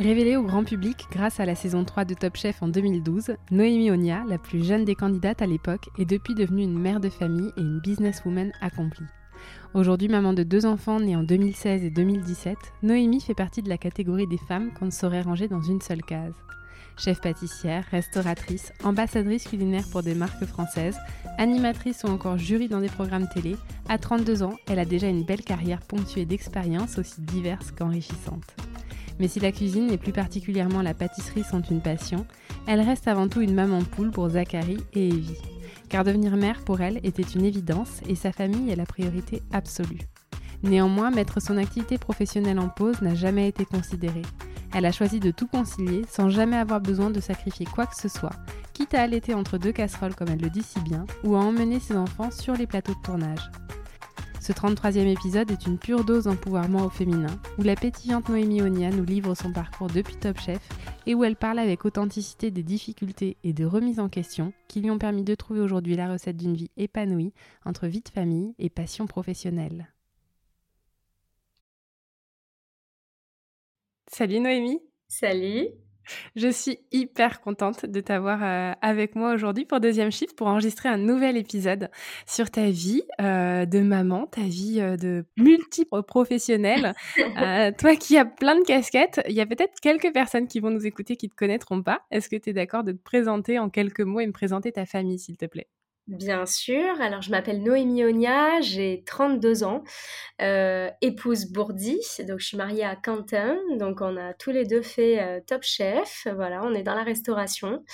Révélée au grand public grâce à la saison 3 de Top Chef en 2012, Noémie Onia, la plus jeune des candidates à l'époque, est depuis devenue une mère de famille et une businesswoman accomplie. Aujourd'hui maman de deux enfants nés en 2016 et 2017, Noémie fait partie de la catégorie des femmes qu'on ne saurait ranger dans une seule case. Chef pâtissière, restauratrice, ambassadrice culinaire pour des marques françaises, animatrice ou encore jury dans des programmes télé, à 32 ans, elle a déjà une belle carrière ponctuée d'expériences aussi diverses qu'enrichissantes. Mais si la cuisine et plus particulièrement la pâtisserie sont une passion, elle reste avant tout une maman poule pour Zachary et Evie. Car devenir mère pour elle était une évidence et sa famille est la priorité absolue. Néanmoins, mettre son activité professionnelle en pause n'a jamais été considéré. Elle a choisi de tout concilier sans jamais avoir besoin de sacrifier quoi que ce soit, quitte à allaiter entre deux casseroles comme elle le dit si bien, ou à emmener ses enfants sur les plateaux de tournage. Ce 33e épisode est une pure dose d'empouvoirment au féminin, où la pétillante Noémie Onia nous livre son parcours depuis Top Chef et où elle parle avec authenticité des difficultés et de remises en question qui lui ont permis de trouver aujourd'hui la recette d'une vie épanouie entre vie de famille et passion professionnelle. Salut Noémie Salut je suis hyper contente de t'avoir euh, avec moi aujourd'hui pour deuxième chiffre pour enregistrer un nouvel épisode sur ta vie euh, de maman, ta vie euh, de multiple professionnelle. toi qui as plein de casquettes, il y a peut-être quelques personnes qui vont nous écouter qui ne te connaîtront pas. Est-ce que tu es d'accord de te présenter en quelques mots et me présenter ta famille, s'il te plaît? Bien sûr. Alors, je m'appelle Noémie Onia, j'ai 32 ans, euh, épouse Bourdi. Donc, je suis mariée à Quentin. Donc, on a tous les deux fait euh, Top Chef. Voilà, on est dans la restauration.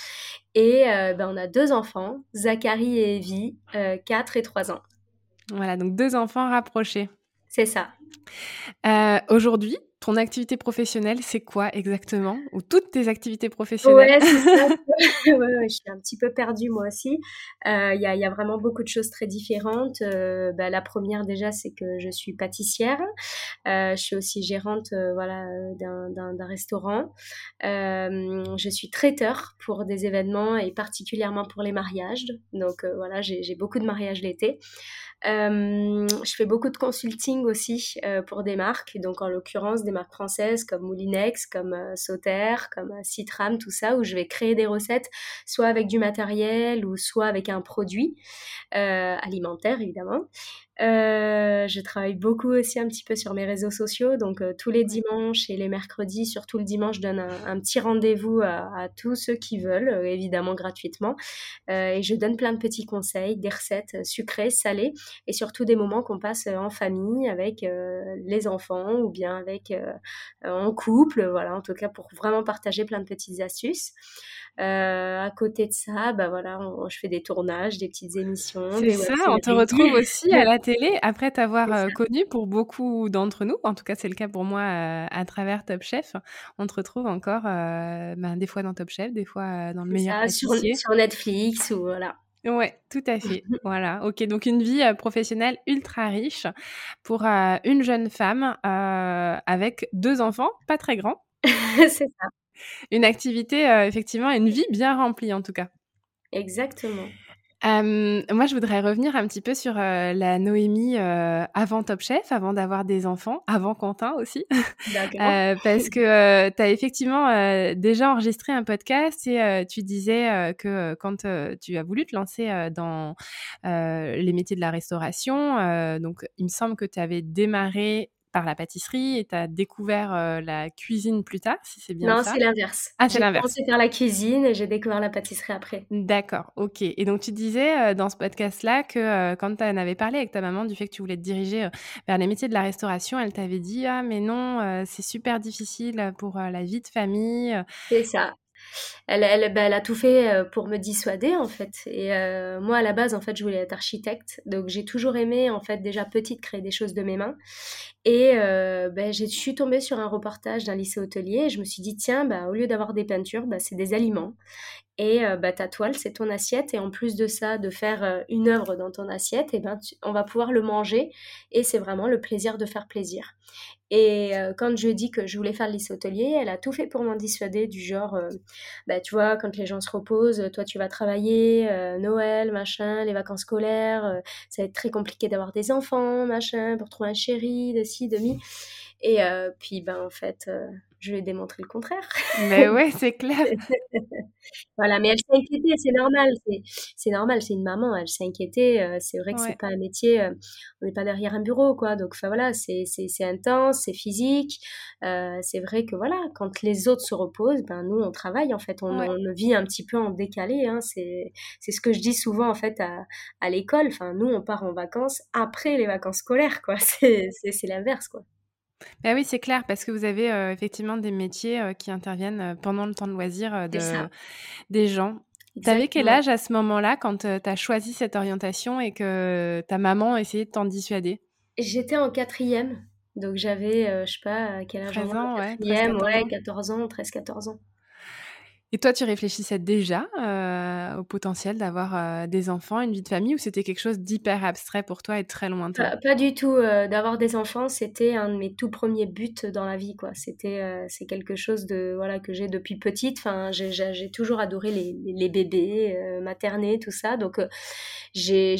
Et euh, ben, on a deux enfants, Zachary et Evie, 4 et 3 ans. Voilà, donc deux enfants rapprochés. C'est ça. Aujourd'hui, ton activité professionnelle, c'est quoi exactement? Ou toutes tes activités professionnelles? Ouais, c'est ça. je suis un petit peu perdue moi aussi. Euh, Il y, a, vraiment beaucoup de choses très différentes. Euh, bah, la première déjà, c'est que je suis pâtissière. Euh, je suis aussi gérante voilà, d'un restaurant. je suis traiteur pour des événements et particulièrement pour les mariages. Donc voilà, j'ai beaucoup de mariages l'été. je fais beaucoup de consulting aussi pour des marques, donc en l'occurrence des marques françaises comme Moulinex, comme euh, Sauter, comme euh, Citram, tout ça, où je vais créer des recettes, soit avec du matériel ou soit avec un produit euh, alimentaire, évidemment. Euh, je travaille beaucoup aussi un petit peu sur mes réseaux sociaux. Donc, euh, tous les dimanches et les mercredis, surtout le dimanche, je donne un, petit rendez-vous à, tous ceux qui veulent, euh, évidemment gratuitement. et je donne plein de petits conseils, des recettes sucrées, salées et surtout des moments qu'on passe en famille avec les enfants ou bien avec en couple. Voilà, en tout cas, pour vraiment partager plein de petites astuces. À côté de ça, bah voilà, je fais des tournages, des petites émissions. C'est ça, on te retrouve aussi à la télé, après t'avoir euh, connu pour beaucoup d'entre nous, en tout cas c'est le cas pour moi euh, à travers Top Chef, on te retrouve encore euh, ben, des fois dans Top Chef, des fois dans le meilleur ça, sur, sur, Netflix ou voilà. Ouais, tout à fait. voilà. Ok, donc une vie professionnelle ultra riche pour une jeune femme avec deux enfants, pas très grands. c'est ça. Une activité, effectivement, une vie bien remplie en tout cas. Exactement moi, je voudrais revenir un petit peu sur la Noémie avant Top Chef, avant d'avoir des enfants, avant Quentin aussi. parce que tu as effectivement déjà enregistré un podcast et tu disais que quand tu as voulu te lancer dans les métiers de la restauration, donc il me semble que tu avais démarré par la pâtisserie et tu as découvert la cuisine plus tard, si c'est bien ça Non, c'est l'inverse. Ah, c'est l'inverse. J'ai commencé par la cuisine et j'ai découvert la pâtisserie après. D'accord, ok. Et donc tu disais dans ce podcast-là que quand tu en avais parlé avec ta maman du fait que tu voulais te diriger vers les métiers de la restauration, elle t'avait dit Ah, mais non, c'est super difficile pour la vie de famille. C'est ça elle, elle, bah, elle, a tout fait euh, pour me dissuader en fait. Et euh, moi à la base en fait je voulais être architecte, donc j'ai toujours aimé en fait déjà petite créer des choses de mes mains. Et euh, bah, je suis tombée sur un reportage d'un lycée hôtelier et je me suis dit tiens bah, au lieu d'avoir des peintures, bah, c'est des aliments. Et bah, ta toile, c'est ton assiette. Et en plus de ça, de faire une œuvre dans ton assiette, et ben, on va pouvoir le manger. Et c'est vraiment le plaisir de faire plaisir. Et quand je dit que je voulais faire le lycée hôtelier, elle a tout fait pour m'en dissuader, du genre, bah, tu vois, quand les gens se reposent, toi tu vas travailler, Noël, machin, les vacances scolaires, ça va être très compliqué d'avoir des enfants, machin, pour trouver un chéri, de ci, de mi. Et puis, ben, en fait, je lui ai démontré le contraire. Mais ouais, c'est clair. voilà, mais elle s'est inquiétée, c'est normal. C'est normal, c'est une maman, elle s'est inquiétée. Euh, c'est vrai que c'est pas un métier, euh, on n'est pas derrière un bureau, quoi. Donc, enfin voilà, c'est intense, c'est physique. Euh, c'est vrai que voilà, quand les autres se reposent, ben nous, on travaille, en fait. On, on vit un petit peu en décalé. Hein. C'est ce que je dis souvent, en fait, à, à l'école. Enfin, nous, on part en vacances après les vacances scolaires, quoi. C'est l'inverse, quoi. Bah oui, c'est clair, parce que vous avez effectivement des métiers qui interviennent pendant le temps de loisir de, des gens. Tu avais quel âge à ce moment-là quand tu as choisi cette orientation et que ta maman essayait de t'en dissuader? J'étais en quatrième, donc j'avais, je sais pas, quel âge 13 ans, ouais, 14 ans, 13-14 ans. Et toi, tu réfléchissais déjà euh, au potentiel d'avoir euh, des enfants, une vie de famille, ou c'était quelque chose d'hyper abstrait pour toi et très lointain? Pas, pas du tout. Euh, d'avoir des enfants, c'était un de mes tout premiers buts dans la vie, quoi. C'était, c'est quelque chose de voilà que j'ai depuis petite. Enfin, j'ai toujours adoré les, les bébés, materner, tout ça. Donc, j'ai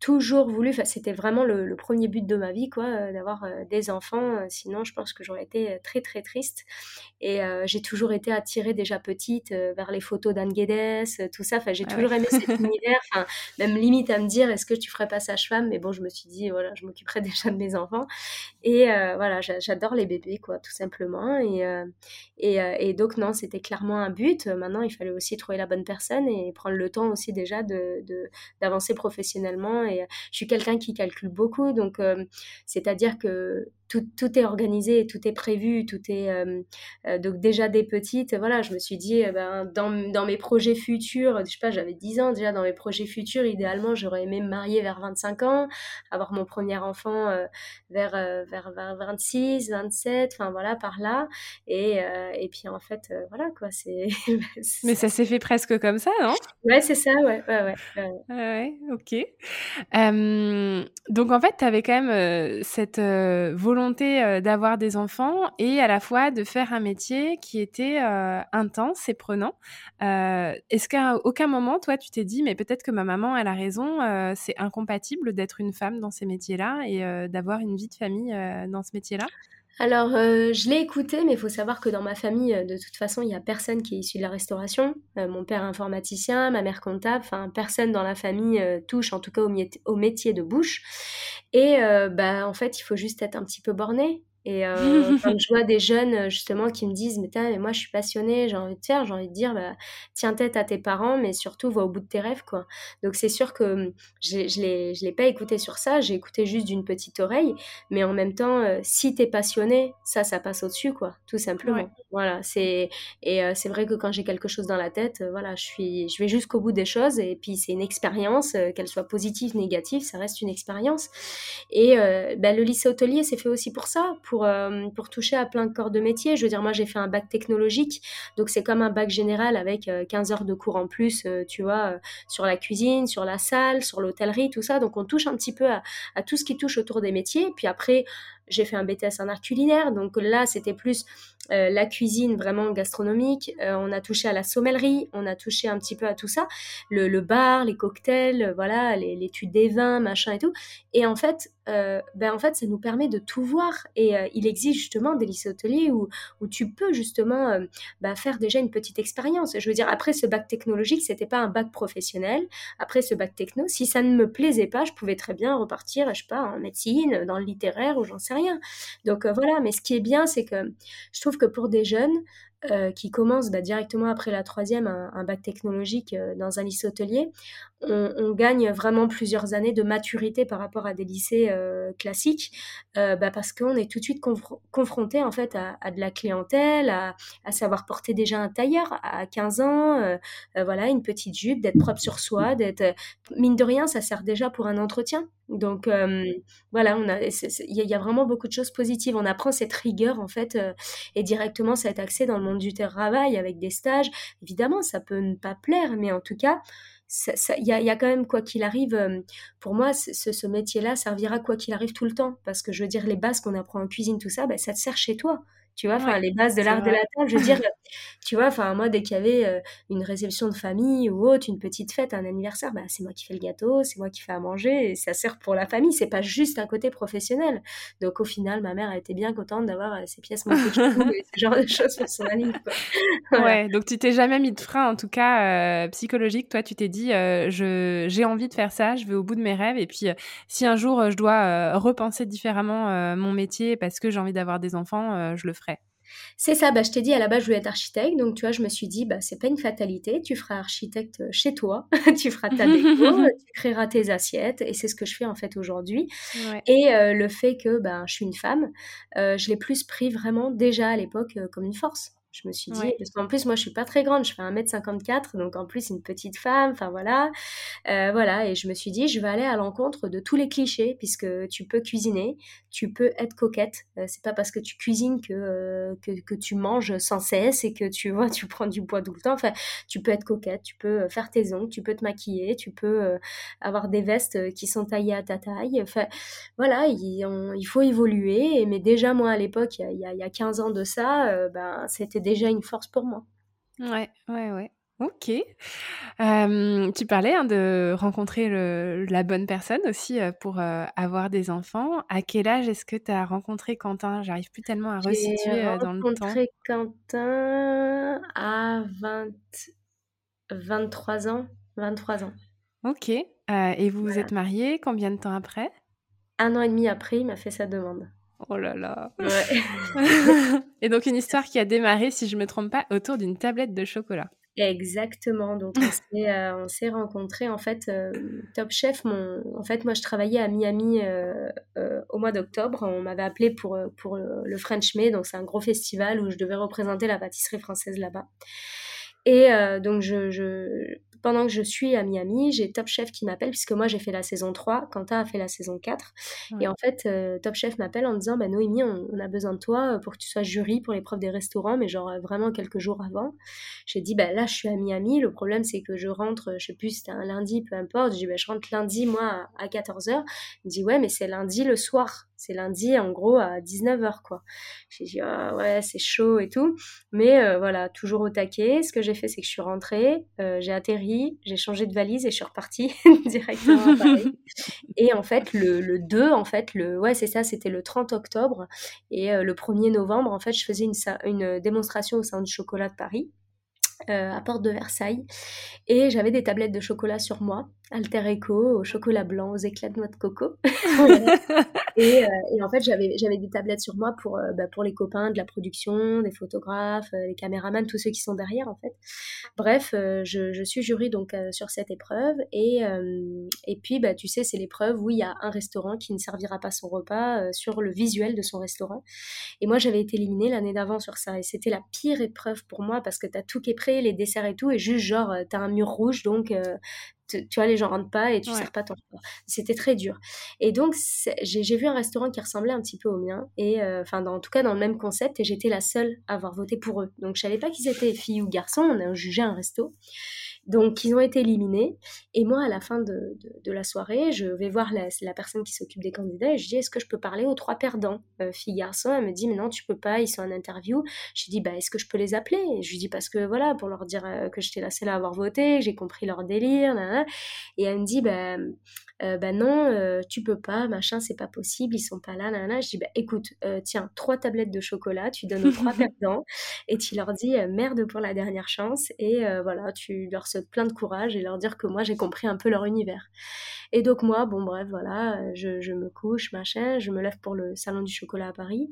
toujours voulu, c'était vraiment le, premier but de ma vie, quoi, euh, d'avoir euh, des enfants. Euh, sinon, je pense que j'aurais été très très triste. Et j'ai toujours été attirée déjà petite vers les photos d'Anne Guedes, tout ça. Enfin, j'ai ah toujours aimé cet univers. Enfin, même limite à me dire, est-ce que tu ferais pas sage-femme? Mais bon, je me suis dit, voilà, je m'occuperai déjà de mes enfants. Et voilà, j'adore les bébés, quoi, tout simplement. Et, et, et donc non, c'était clairement un but. Maintenant, il fallait aussi trouver la bonne personne et prendre le temps aussi déjà de d'avancer professionnellement et je suis quelqu'un qui calcule beaucoup, donc euh, c'est-à-dire que tout, tout, est organisé, tout est prévu, tout est euh, euh, donc déjà des petites, voilà, je me suis dit eh ben, dans, dans, mes projets futurs, je sais pas, j'avais 10 ans déjà dans mes projets futurs, idéalement j'aurais aimé me marier vers 25 ans, avoir mon premier enfant vers, vers, vers 26, 27, enfin voilà par là, et, et puis en fait voilà quoi, c'est. Mais ça s'est fait presque comme ça, non? Ouais, c'est ça, ouais, ouais, ouais. ouais. ouais ok donc en fait, tu avais quand même cette volonté d'avoir des enfants et à la fois de faire un métier qui était intense et prenant. Est-ce qu'à aucun moment, toi, tu t'es dit, mais peut-être que ma maman, elle a raison, c'est incompatible d'être une femme dans ces métiers-là et d'avoir une vie de famille dans ce métier-là? Alors, euh, je l'ai écouté, mais il faut savoir que dans ma famille, euh, de toute façon, il n'y a personne qui est issu de la restauration. Euh, mon père informaticien, ma mère comptable, enfin, personne dans la famille touche en tout cas au, métier de bouche. Et bah, en fait, il faut juste être un petit peu borné. Et euh, quand je vois des jeunes euh, justement qui me disent mais, mais moi je suis passionnée, j'ai envie de faire, j'ai envie de dire bah, tiens tête à tes parents, mais surtout va au bout de tes rêves quoi. Donc c'est sûr que hum, je ne l'ai pas écouté sur ça, j'ai écouté juste d'une petite oreille, mais en même temps euh, si t'es passionné, ça ça passe au dessus quoi, tout simplement. Voilà c'est et euh, c'est vrai que quand j'ai quelque chose dans la tête, voilà je suis je vais jusqu'au bout des choses et puis c'est une expérience, qu'elle soit positive négative, ça reste une expérience. Et bah, le lycée hôtelier c'est fait aussi pour ça, pour euh, pour, toucher à plein de corps de métier. Je veux dire, moi, j'ai fait un bac technologique, donc c'est comme un bac général avec 15 euh, heures de cours en plus, euh, tu vois, sur la cuisine, sur la salle, sur l'hôtellerie, tout ça. Donc, on touche un petit peu à, tout ce qui touche autour des métiers. Puis après, j'ai fait un BTS en art culinaire, donc là, c'était plus la cuisine vraiment gastronomique. On a touché à la sommellerie, on a touché un petit peu à tout ça, le, bar, les cocktails, voilà, l'étude des vins, machin et tout. Et en fait, ben en fait, ça nous permet de tout voir. Et il existe justement des lycées hôteliers où, où tu peux justement ben, faire déjà une petite expérience. Je veux dire, après ce bac technologique, c'était pas un bac professionnel. Après ce bac techno, si ça ne me plaisait pas, je pouvais très bien repartir, je sais pas, en médecine, dans le littéraire ou j'en sais rien. Donc voilà, mais ce qui est bien, c'est que je trouve que pour des jeunes, euh, qui commence bah, directement après la troisième, un, bac technologique euh, dans un lycée hôtelier, on, gagne vraiment plusieurs années de maturité par rapport à des lycées euh, classiques, bah, parce qu'on est tout de suite confronté en fait à, de la clientèle, à, savoir porter déjà un tailleur à 15 ans, voilà, une petite jupe, d'être propre sur soi, d'être mine de rien, ça sert déjà pour un entretien. Donc voilà, il y, a vraiment beaucoup de choses positives. On apprend cette rigueur en fait, et directement est axé dans le monde du travail avec des stages. Évidemment, ça peut ne pas plaire, mais en tout cas, il y, a, quand même, quoi qu'il arrive, euh, pour moi, ce, métier-là servira quoi qu'il arrive tout le temps. Parce que je veux dire, les bases qu'on apprend en cuisine, tout ça, ben, ça te sert chez toi tu vois, enfin les bases de l'art de la table, je veux dire, tu vois, enfin moi dès qu'il y avait euh, une réception de famille ou autre, une petite fête, un anniversaire, bah c'est moi qui fais le gâteau, c'est moi qui fais à manger et ça sert pour la famille, c'est pas juste un côté professionnel. Donc au final, ma mère a été bien contente d'avoir euh, ces pièces et ce genre de choses pour son ami. Ouais, donc tu t'es jamais mis de frein en tout cas euh, psychologique, toi tu t'es dit je j'ai envie de faire ça, je vais au bout de mes rêves et puis si un jour je dois repenser différemment mon métier parce que j'ai envie d'avoir des enfants, je le ferai. C'est ça, bah, je t'ai dit à la base je voulais être architecte, donc tu vois, je me suis dit, bah, c'est pas une fatalité, tu feras architecte chez toi, tu feras ta déco, tu créeras tes assiettes, et c'est ce que je fais en fait aujourd'hui. Et euh, le fait que bah, je suis une femme, euh, je l'ai plus pris vraiment déjà à l'époque euh, comme une force. Je me suis dit, parce qu'en plus, moi, je suis pas très grande, je fais 1m54, donc en plus, une petite femme, enfin voilà. Euh, voilà, et je me suis dit, je vais aller à l'encontre de tous les clichés, puisque tu peux cuisiner, tu peux être coquette. Euh, c'est pas parce que tu cuisines que, euh, que, que, tu manges sans cesse et que tu vois, tu prends du poids tout le temps. Enfin, tu peux être coquette, tu peux faire tes ongles, tu peux te maquiller, tu peux avoir des vestes qui sont taillées à ta taille. Enfin, voilà, il, il faut évoluer. Mais déjà, moi, à l'époque, il y, y a 15 ans de ça, ben, c'était déjà une force pour moi. Ouais, ouais, ouais. Ok. tu parlais hein, de rencontrer la bonne personne aussi euh, pour euh, avoir des enfants. À quel âge est-ce que tu as rencontré Quentin? J'arrive plus tellement à resituer euh, dans le temps. J'ai rencontré Quentin à 20... 23 ans. 23 ans. Ok. et vous vous êtes mariés combien de temps après? Un an et demi après, il m'a fait sa demande. Oh là là. et donc une histoire qui a démarré, si je me trompe pas, autour d'une tablette de chocolat. Exactement. Donc on s'est, rencontrés en fait. Euh, Top Chef, mon, en fait moi je travaillais à Miami euh, euh, au mois d'octobre. On m'avait appelé pour pour le French May, donc c'est un gros festival où je devais représenter la pâtisserie française là-bas. Et donc je, pendant que je suis à Miami, j'ai Top Chef qui m'appelle, puisque moi j'ai fait la saison 3, Quentin a fait la saison 4. Et en fait, euh, Top Chef m'appelle en disant bah, Noémie, on, a besoin de toi euh, pour que tu sois jury pour l'épreuve des restaurants, mais genre euh, vraiment quelques jours avant. J'ai dit bah, là, je suis à Miami. Le problème, c'est que je rentre, je sais plus, c'était un lundi, peu importe. J'ai dit bah, je rentre lundi, moi, à 14h. Il me dit ouais, mais c'est lundi le soir. C'est lundi, en gros, à 19h, quoi. J'ai dit, ah, ouais, c'est chaud et tout. Mais voilà, toujours au taquet. Ce que j'ai fait, c'est que je suis rentrée, j'ai atterri, j'ai changé de valise et je suis repartie directement à Paris. Et en fait, le, le 2, en fait, le, ouais, c'est ça, c'était le 30 octobre. Et euh, le 1er novembre, en fait, je faisais une, une démonstration au sein du chocolat de Paris. Euh, à Porte de Versailles et j'avais des tablettes de chocolat sur moi Alter Eco au chocolat blanc aux éclats de noix de coco. Et, euh, et, en fait j'avais des tablettes sur moi pour euh, bah, pour les copains de la production des photographes les caméramans tous ceux qui sont derrière en fait. Bref je, je, suis jury donc sur cette épreuve. Et et puis bah tu sais c'est l'épreuve où il y a un restaurant qui ne servira pas son repas sur le visuel de son restaurant. Et moi j'avais été éliminée l'année d'avant sur ça. Et c'était la pire épreuve pour moi parce que tu as tout qui est prêt les desserts et tout, et juste genre, euh, t'as un mur rouge, donc euh, tu vois, les gens rentrent pas et tu sers pas ton C'était très dur. Et donc, j'ai vu un restaurant qui ressemblait un petit peu au mien, et euh, enfin, en tout cas, dans le même concept, et j'étais la seule à avoir voté pour eux. Donc, je savais pas qu'ils étaient filles ou garçons, on a jugé un resto. Donc, ils ont été éliminés. Et moi, à la fin de, la soirée, je vais voir la, la personne qui s'occupe des candidats et je dis Est-ce que je peux parler aux trois perdants, euh, filles, garçons? Elle me dit Mais non, tu peux pas, ils sont en interview. Je dis Bah, est-ce que je peux les appeler? Et Je lui dis Parce que voilà, pour leur dire euh, que j'étais la seule à avoir voté, j'ai compris leur délire. Et elle me dit Bah, euh, bah non, euh, tu peux pas, machin, c'est pas possible, ils sont pas là, là, Je dis, bah écoute, euh, tiens, trois tablettes de chocolat, tu donnes aux trois perdants et tu leur dis merde pour la dernière chance et voilà, tu leur sautes plein de courage et leur dire que moi j'ai compris un peu leur univers. Et donc moi, bon bref, voilà, je, je, me couche, machin, je me lève pour le salon du chocolat à Paris.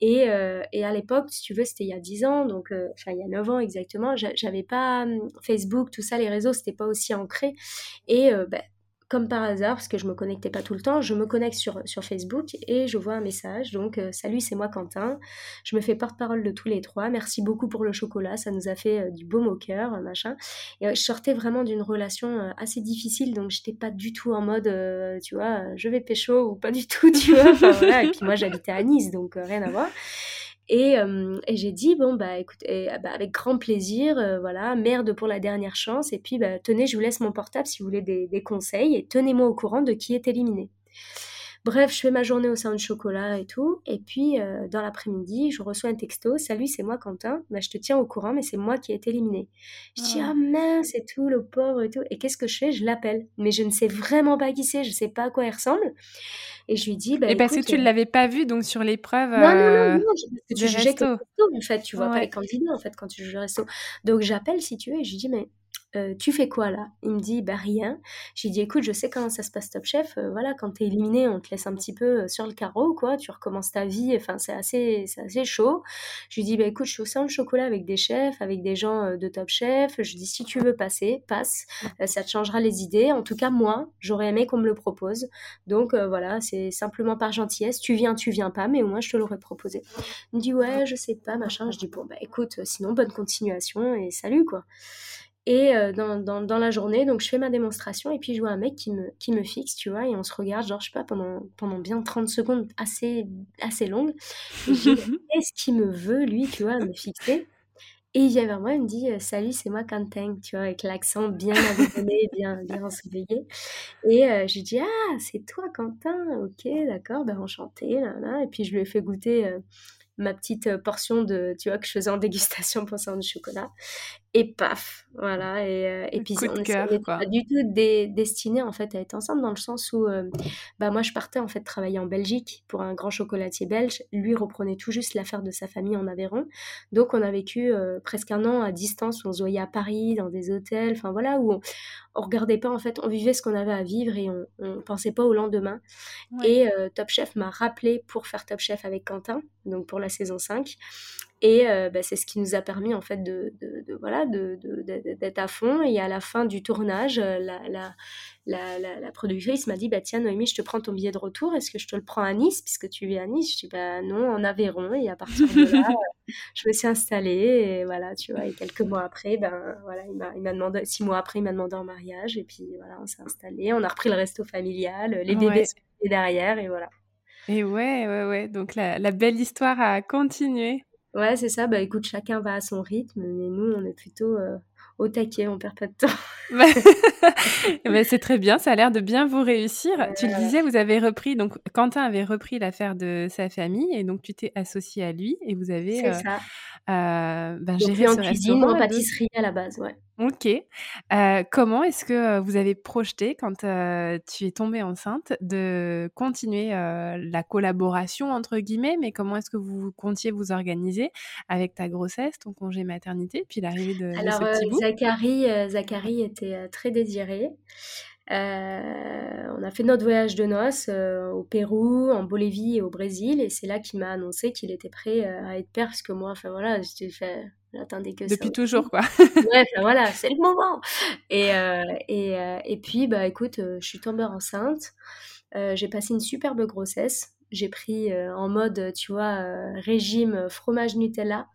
Et, euh, et à l'époque, si tu veux, c'était il y a 10 ans, donc euh, enfin il y a 9 ans exactement, j'avais pas hum, Facebook, tout ça, les réseaux, c'était pas aussi ancré. Et euh, ben, comme par hasard, parce que je me connectais pas tout le temps, je me connecte sur, sur Facebook et je vois un message. Donc, euh, salut, c'est moi Quentin. Je me fais porte-parole de tous les trois. Merci beaucoup pour le chocolat. Ça nous a fait euh, du baume au cœur, machin. Et euh, je sortais vraiment d'une relation assez difficile, donc j'étais pas du tout en mode, tu vois, je vais pécho ou pas du tout, tu vois. Et puis moi, j'habitais à Nice, donc rien à voir. Et, euh, et j'ai dit, bon, bah écoute, bah, avec grand plaisir, euh, voilà, merde pour la dernière chance. Et puis, bah, tenez, je vous laisse mon portable si vous voulez des conseils et tenez-moi au courant de qui est éliminé. Bref, je fais ma journée au sein de chocolat et tout. Et puis, euh, dans l'après-midi, je reçois un texto. Salut, c'est moi, Quentin. Bah, je te tiens au courant, mais c'est moi qui ai été éliminé. Je dis, ah mince, c'est tout, le pauvre et tout. Et qu'est-ce que je fais? Je l'appelle. Mais je ne sais vraiment pas qui c'est. Je ne sais pas à quoi il ressemble. Et je lui dis, bah, Et parce que tu ne euh l'avais pas vu, donc sur l'épreuve. Non, non, non, euh, non, que tu jugeais que en fait. Tu vois pas les candidats, en fait, quand tu juges le resto. Donc, j'appelle, si tu veux, et je lui dis, mais euh, tu fais quoi là? Il me dit bah rien. J'ai dit écoute, je sais comment ça se passe Top Chef. Euh, voilà, quand t'es éliminé, on te laisse un petit peu euh, sur le carreau, quoi. Tu recommences ta vie. Enfin, c'est assez, assez chaud. Je lui dis bah écoute, je suis au sein de chocolat avec des chefs, avec des gens de Top Chef. Je dis si tu veux passer, passe. ça te changera les idées. En tout cas, moi, j'aurais aimé qu'on me le propose. Donc voilà, c'est simplement par gentillesse. Tu viens, tu viens pas, mais au moins je te l'aurais proposé. Il me dit ouais, je sais pas, machin. Je dis bon bah écoute, sinon bonne continuation et salut quoi. Et euh, dans, dans, dans, la journée, donc je fais ma démonstration et puis je vois un mec qui me, qui me fixe, tu vois, et on se regarde, genre, je sais pas, pendant, pendant bien 30 secondes assez, assez longues. Qu'est-ce qu'il me veut, lui, tu vois, me fixer? Et il vient vers moi, il me dit Salut, c'est moi Quentin, tu vois, avec l'accent bien abonné, bien, bien ensoleillé. Et euh, je dis Ah, c'est toi Quentin, ok, d'accord, ben enchanté, là, là. Et puis je lui ai fait goûter. Euh, ma petite portion de, tu vois, que je faisais en dégustation pour ça de chocolat et paf, voilà. Et, euh, et puis on n'était pas du tout destiné en fait à être ensemble dans le sens où, euh, bah moi je partais en fait travailler en Belgique pour un grand chocolatier belge. Lui reprenait tout juste l'affaire de sa famille en Aveyron. Donc on a vécu euh, presque un an à distance où on se voyait à Paris dans des hôtels, enfin voilà où on, on, regardait pas en fait, on vivait ce qu'on avait à vivre et on, on pensait pas au lendemain. Et Top Chef m'a rappelé pour faire Top Chef avec Quentin, donc pour la saison 5. Et euh, bah, c'est ce qui nous a permis en fait de, de, de voilà d'être à fond. Et à la fin du tournage, euh, la, la, la, la, productrice m'a dit bah tiens Noémie, je te prends ton billet de retour. Est-ce que je te le prends à Nice? Puisque tu vis à Nice Je dis bah non, en Aveyron. Et à partir de là, je me suis installée. Et voilà, tu vois. Et quelques mois après, ben voilà, il m'a il m'a demandé six mois après, il m'a demandé en mariage. Et puis voilà, on s'est installé. On a repris le resto familial. Les bébés sont derrière et voilà. Et ouais, ouais, ouais. Donc la, la belle histoire a continué. Ouais, c'est ça. Bah écoute, chacun va à son rythme, mais nous, on est plutôt euh, au taquet, on perd pas de temps. bah, c'est très bien, ça a l'air de bien vous réussir. Tu le disais, vous avez repris, donc Quentin avait repris l'affaire de sa famille et donc tu t'es associé à lui et vous avez. C'est euh, ça. Euh, ben, géré en cuisine, en pâtisserie à la base, ouais. Ok. Euh, comment est-ce que vous avez projeté, quand tu es tombée enceinte, de continuer la collaboration, entre guillemets, mais comment est-ce que vous comptiez vous organiser avec ta grossesse, ton congé maternité, puis l'arrivée de, Alors, ce petit bout? Zachary, Zachary était très désiré. Euh, on a fait notre voyage de noces euh, au Pérou, en Bolivie et au Brésil, et c'est là qu'il m'a annoncé qu'il était prêt euh, à être père, parce que moi, enfin voilà, j'étais fait, j'attendais que Depuis toujours, quoi. ouais, voilà, c'est le moment. Et, et, et puis, bah écoute, je suis tombée enceinte. j'ai passé une superbe grossesse. J'ai pris en mode, tu vois, régime fromage Nutella.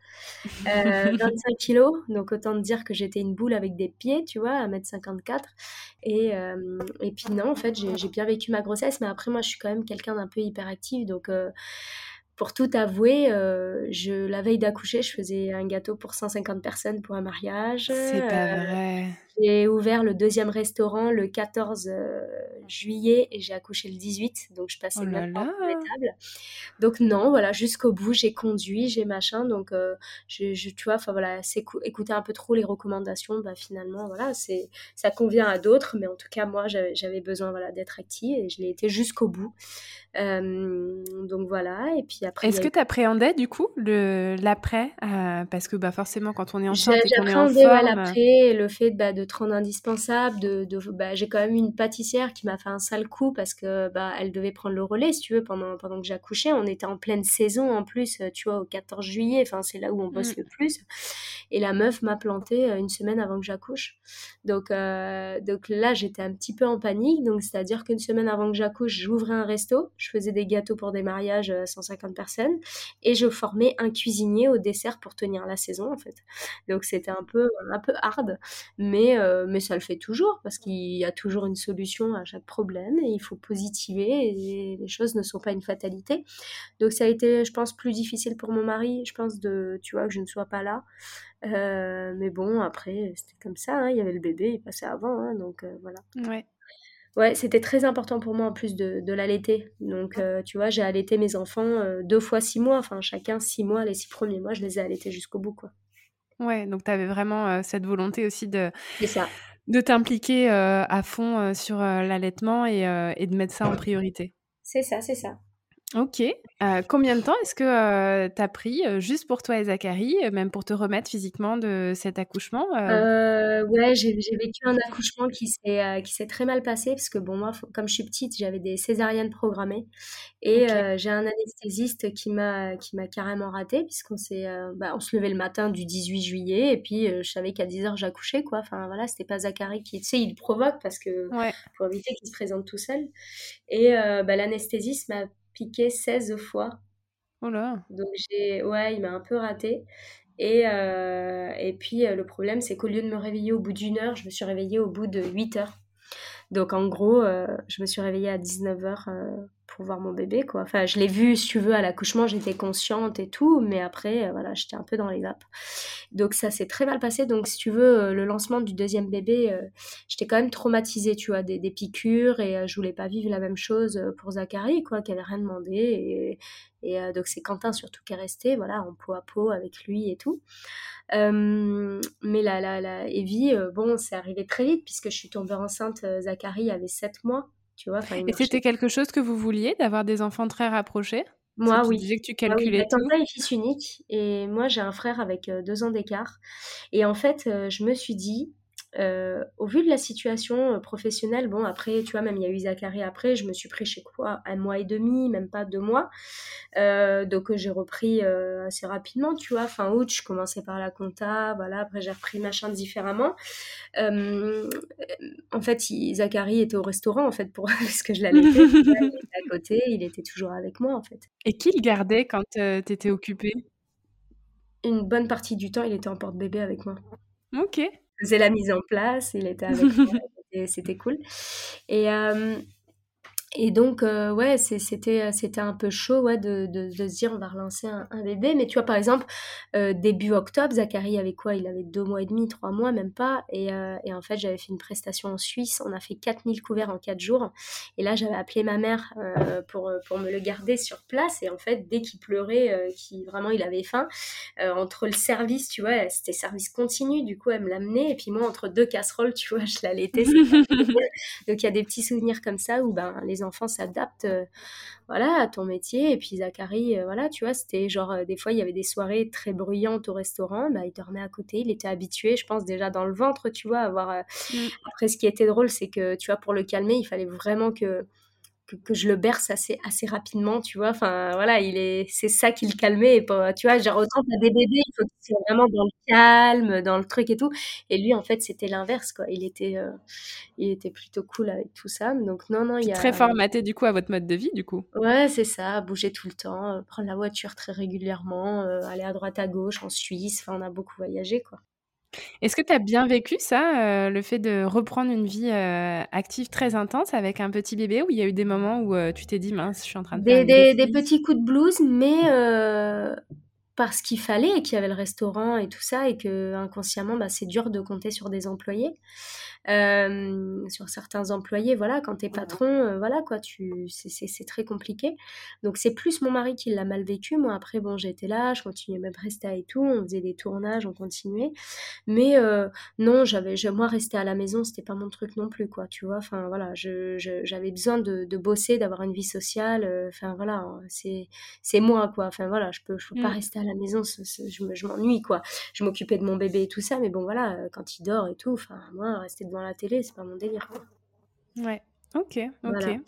25 euh, kilos, donc autant te dire que j'étais une boule avec des pieds, tu vois, à 1m54. Et, euh, et puis non, en fait, j'ai bien vécu ma grossesse, mais après, moi, je suis quand même quelqu'un d'un peu hyperactif, donc euh, pour tout avouer, je, la veille d'accoucher, je faisais un gâteau pour 150 personnes pour un mariage. C'est pas vrai. J'ai ouvert le deuxième restaurant le 14 euh, juillet et j'ai accouché le 18, donc je passais oh même pas les tables. Donc non, voilà, jusqu'au bout, j'ai conduit, j'ai machin, donc euh, je, je, tu vois, enfin voilà, écouter un peu trop les recommandations, bah finalement, voilà, c'est ça convient à d'autres, mais en tout cas, moi, j'avais besoin voilà, d'être active et je l'ai été jusqu'au bout. Euh, donc voilà, et puis après. Est-ce que tu appréhendais du coup l'après Parce que bah, forcément, quand on est enceinte et qu'on est en forme... l'après, le fait bah, de te rendre indispensable. De, de bah, j'ai quand même une pâtissière qui m'a fait un sale coup parce que bah, elle devait prendre le relais, si tu veux, pendant, pendant que j'accouchais. On était en pleine saison en plus, tu vois, au 14 juillet. Enfin, c'est là où on bosse mmh. le plus. Et la meuf m'a planté une semaine avant que j'accouche. Donc, donc là, j'étais un petit peu en panique. Donc, c'est-à-dire qu'une semaine avant que j'accouche, j'ouvrais un resto. Je faisais des gâteaux pour des mariages à 150 personnes. Et je formais un cuisinier au dessert pour tenir la saison, en fait. Donc, c'était un peu, un peu hard. Mais, mais ça le fait toujours parce qu'il y a toujours une solution à chaque problème et il faut positiver et les choses ne sont pas une fatalité. Donc, ça a été, je pense, plus difficile pour mon mari. Je pense de, tu vois, que je ne sois pas là. Euh, mais bon, après, c'était comme ça. Hein, il y avait le bébé, il passait avant. Hein, donc euh, voilà. Ouais. Ouais, c'était très important pour moi en plus de, de l'allaiter. Donc, euh, tu vois, j'ai allaité mes enfants deux fois six mois. Enfin, chacun six mois. Les six premiers mois, je les ai allaités jusqu'au bout, quoi. Ouais, donc tu avais vraiment cette volonté aussi de, ça. de t'impliquer à fond sur l'allaitement et, et, de mettre ça en priorité. C'est ça, c'est ça. Ok. Euh, combien de temps est-ce que euh, tu as pris, euh, juste pour toi et Zachary, même pour te remettre physiquement de cet accouchement Ouais, j'ai vécu un accouchement qui s'est très mal passé parce que bon, moi, comme je suis petite, j'avais des césariennes programmées et j'ai un anesthésiste qui m'a carrément raté puisqu'on s'est bah, on se levait le matin du 18 juillet et puis je savais qu'à 10h j'accouchais quoi. Enfin voilà, c'était pas Zachary qui, tu sais, il provoque parce que pour éviter qu'il se présente tout seul. Et bah, l'anesthésiste m'a piqué 16 fois. Oh là. Donc j'ai, ouais, il m'a un peu raté. Et, euh, et puis euh, le problème, c'est qu'au lieu de me réveiller au bout d'une heure, je me suis réveillée au bout de 8 heures. Donc en gros, euh, je me suis réveillée à 19h pour voir mon bébé, quoi. Enfin, je l'ai vu, si tu veux, à l'accouchement, j'étais consciente et tout, mais après, voilà, j'étais un peu dans les vapes. Donc ça s'est très mal passé. Donc si tu veux, le lancement du deuxième bébé, j'étais quand même traumatisée, tu vois, des, piqûres et je voulais pas vivre la même chose pour Zachary, quoi, qui avait rien demandé. Et, donc c'est Quentin surtout qui est resté, voilà, en peau à peau avec lui et tout. mais la, la, la Evie, bon, c'est arrivé très vite puisque je suis tombée enceinte, Zachary avait 7 mois, tu vois. Et c'était quelque chose que vous vouliez, d'avoir des enfants très rapprochés? Moi, oui. Tu disais que tu calculais ah, oui, tout. fils unique et moi j'ai un frère avec deux ans d'écart. Et en fait, je me suis dit, euh, au vu de la situation euh, professionnelle, bon, après, tu vois, même il y a eu Zachary après, je me suis pris chez quoi Un mois et demi, même pas deux mois. Euh, donc, j'ai repris assez rapidement, tu vois. Fin août, je commençais par la compta, voilà. Après, j'ai repris machin différemment. en fait, Zachary était au restaurant, en fait, pour parce que je l'allais il était à côté, il était toujours avec moi, en fait. Et qui le gardait quand tu étais occupée? Une bonne partie du temps, il était en porte-bébé avec moi. Ok faisait la mise en place, il était avec moi, c'était cool. Et, euh, et donc, euh, ouais, c'était, euh, c'était un peu chaud ouais, de, de, de, se dire on va relancer un, bébé. Mais tu vois, par exemple, euh, début octobre, Zachary avait quoi? Il avait deux mois et demi, trois mois, même pas. Et, et en fait, j'avais fait une prestation en Suisse. On a fait 4000 couverts en quatre jours. Et là, j'avais appelé ma mère pour, pour me le garder sur place. Et en fait, dès qu'il pleurait, vraiment il avait faim, entre le service, tu vois, c'était service continu. Du coup, elle me l'amenait. Et puis moi, entre deux casseroles, tu vois, je l'allaitais. donc, il y a des petits souvenirs comme ça où ben, les enfants s'adaptent euh, voilà, à ton métier. Et puis Zachary, euh, voilà, tu vois, c'était genre, euh, des fois, il y avait des soirées très bruyantes au restaurant. Bah, il dormait à côté, il était habitué, je pense, déjà dans le ventre, tu vois. Avoir, mmh. Après, ce qui était drôle, c'est que, tu vois, pour le calmer, il fallait vraiment que que, je le berce assez, assez rapidement, tu vois. Enfin, voilà, il est, c'est ça qui le calmait. Et pas, tu vois, genre, autant t'as des bébés, il faut qu'ils soient vraiment dans le calme, dans le truc et tout. Et lui, en fait, c'était l'inverse, quoi. Il était, euh, il était plutôt cool avec tout ça. Donc, non, non, il y a. Très formaté, du coup, à votre mode de vie, du coup. Ouais, c'est ça. Bouger tout le temps, euh, prendre la voiture très régulièrement, euh, aller à droite, à gauche, en Suisse. Enfin, on a beaucoup voyagé, quoi. Est-ce que tu as bien vécu ça, euh, le fait de reprendre une vie euh, active très intense avec un petit bébé, ou il y a eu des moments où euh, tu t'es dit, mince, je suis en train de des, des, des, petits coups de blues, mais parce qu'il fallait et qu'il y avait le restaurant et tout ça, et que inconsciemment, bah, c'est dur de compter sur des employés. Sur certains employés, voilà, quand t'es patron, voilà, quoi, tu, c'est très compliqué. Donc c'est plus mon mari qui l'a mal vécu. Moi, après, bon, j'étais là, je continuais même rester et tout, on faisait des tournages, on continuait. Mais non, j'avais, moi, rester à la maison, c'était pas mon truc non plus, quoi, tu vois. Enfin, voilà, j'avais besoin de, de bosser, d'avoir une vie sociale. Enfin, voilà, c'est c'est moi, quoi. Enfin, voilà, je peux, je peux pas mmh. rester à la maison, je m'ennuie, quoi. Je m'occupais de mon bébé et tout ça, mais bon, voilà, quand il dort et tout, enfin, moi, rester devant la télé, c'est pas mon délire, quoi. Ouais. Ok, ok.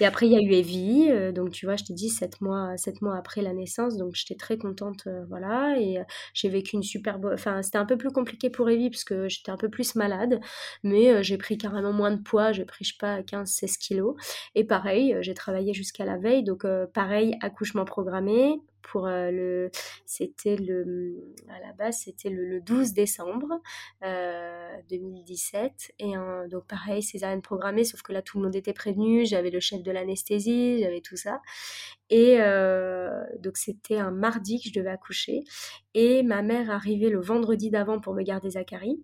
Et après, il y a eu Evie, euh, donc tu vois, je t'ai dit, sept mois, sept mois après la naissance, donc j'étais très contente, euh, voilà, et euh, j'ai vécu une super... Enfin, c'était un peu plus compliqué pour Evie, parce que j'étais un peu plus malade, mais j'ai pris carrément moins de poids, j'ai pris, je sais pas, 15-16 kilos, et pareil, j'ai travaillé jusqu'à la veille, donc pareil, accouchement programmé, pour le c'était le à la base c'était le, 12 décembre 2017 et donc pareil césarienne programmée sauf que là tout le monde était prévenu j'avais le chef de l'anesthésie j'avais tout ça et donc c'était un mardi que je devais accoucher et ma mère arrivait le vendredi d'avant pour me garder Zachary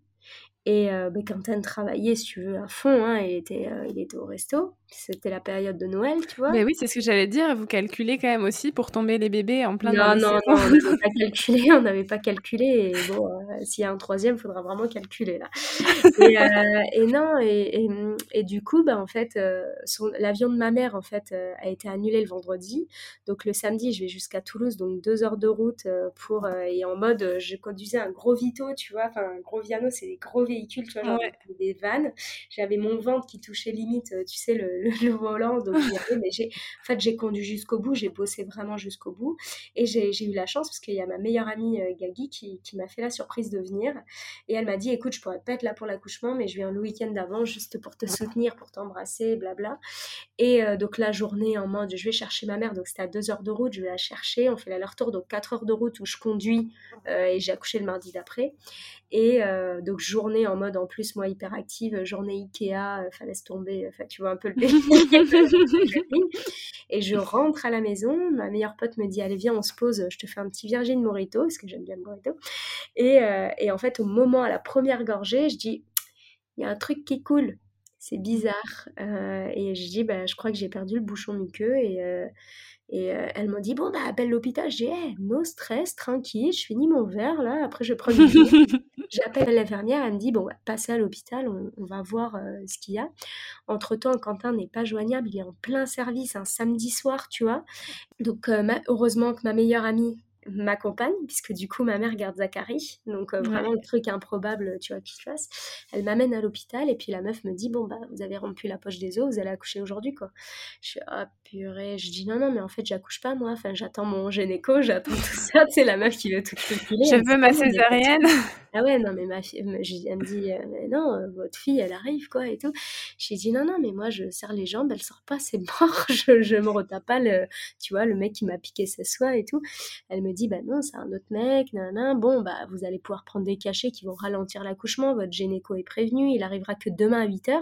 et euh, Quentin travaillait, si tu veux, à fond. Hein, était, euh, il était au resto. C'était la période de Noël, tu vois. Mais oui, c'est ce que j'allais dire. Vous calculez quand même aussi pour tomber les bébés en plein Non, non, non, on n'avait pas calculé. On n'avait pas calculé. Et bon, euh, s'il y a un troisième, il faudra vraiment calculer, là. et, euh, et, non, et, et, et, du coup, bah, en fait, euh, l'avion de ma mère, en fait, a été annulé le vendredi. Donc, le samedi, je vais jusqu'à Toulouse, donc deux heures de route pour... et en mode, je conduisais un gros Vito, tu vois. Enfin, un gros Viano, c'est des gros véhicules tu vois, genre des vannes. J'avais mon ventre qui touchait limite, euh, tu sais, le, le, volant. Donc, mais en fait, j'ai conduit jusqu'au bout, j'ai bossé vraiment jusqu'au bout. Et j'ai, eu la chance parce qu'il y a ma meilleure amie euh, Gagui qui, qui m'a fait la surprise de venir. Et elle m'a dit, écoute, je pourrais pas être là pour l'accouchement, mais je viens le week-end d'avant juste pour te soutenir, pour t'embrasser, blabla. Et euh, donc, la journée en mode, je vais chercher ma mère. Donc, c'était à deux heures de route, je vais la chercher. On fait l'aller-retour, donc quatre heures de route où je conduis et j'ai accouché le mardi d'après. Et euh, donc, journée en mode en plus, moi, hyperactive, journée Ikea, euh, enfin, laisse tomber, enfin, tu vois un peu le Et je rentre à la maison, ma meilleure pote me dit Allez, viens, on se pose, je te fais un petit Virgin Morito, parce que j'aime bien le Morito. Et, euh, en fait, au moment, à la première gorgée, je dis Il y a un truc qui coule, c'est bizarre. et je dis bah, Je crois que j'ai perdu le bouchon muqueux. Et et euh, elle m'a dit, bon, bah, appelle l'hôpital. J'ai, hey, no stress, tranquille, je finis mon verre, là, après je prends une J'appelle l'infirmière, elle me dit, bon, bah, passez à l'hôpital, on, va voir euh, ce qu'il y a. Entre-temps, Quentin n'est pas joignable, il est en plein service un samedi soir, tu vois. Donc, euh, heureusement que ma meilleure amie m'accompagne, puisque du coup, ma mère garde Zachary. Donc, euh, vraiment, le truc improbable, tu vois, qu'il se fasse. Elle m'amène à l'hôpital et puis la meuf me dit Bon, bah, vous avez rompu la poche des os, vous allez accoucher aujourd'hui, quoi. Je suis Ah, purée. Je dis Non, non, mais en fait, j'accouche pas, moi. Enfin, j'attends mon gynéco, j'attends tout ça. C'est la meuf qui veut tout calculer. Je veux ma césarienne. Ah ouais, non, mais ma fille, elle me dit euh, Non, euh, votre fille, elle arrive, quoi, et tout. J'ai dit Non, non, mais moi, je serre les jambes, elle sort pas, c'est mort. je, je me retape pas, le, tu vois, le mec qui m'a piqué sa soie et tout. Elle me dit, bah non, c'est un autre mec, nanana. Bon, bah, vous allez pouvoir prendre des cachets qui vont ralentir l'accouchement. Votre gynéco est prévenu, il arrivera que demain à 8h.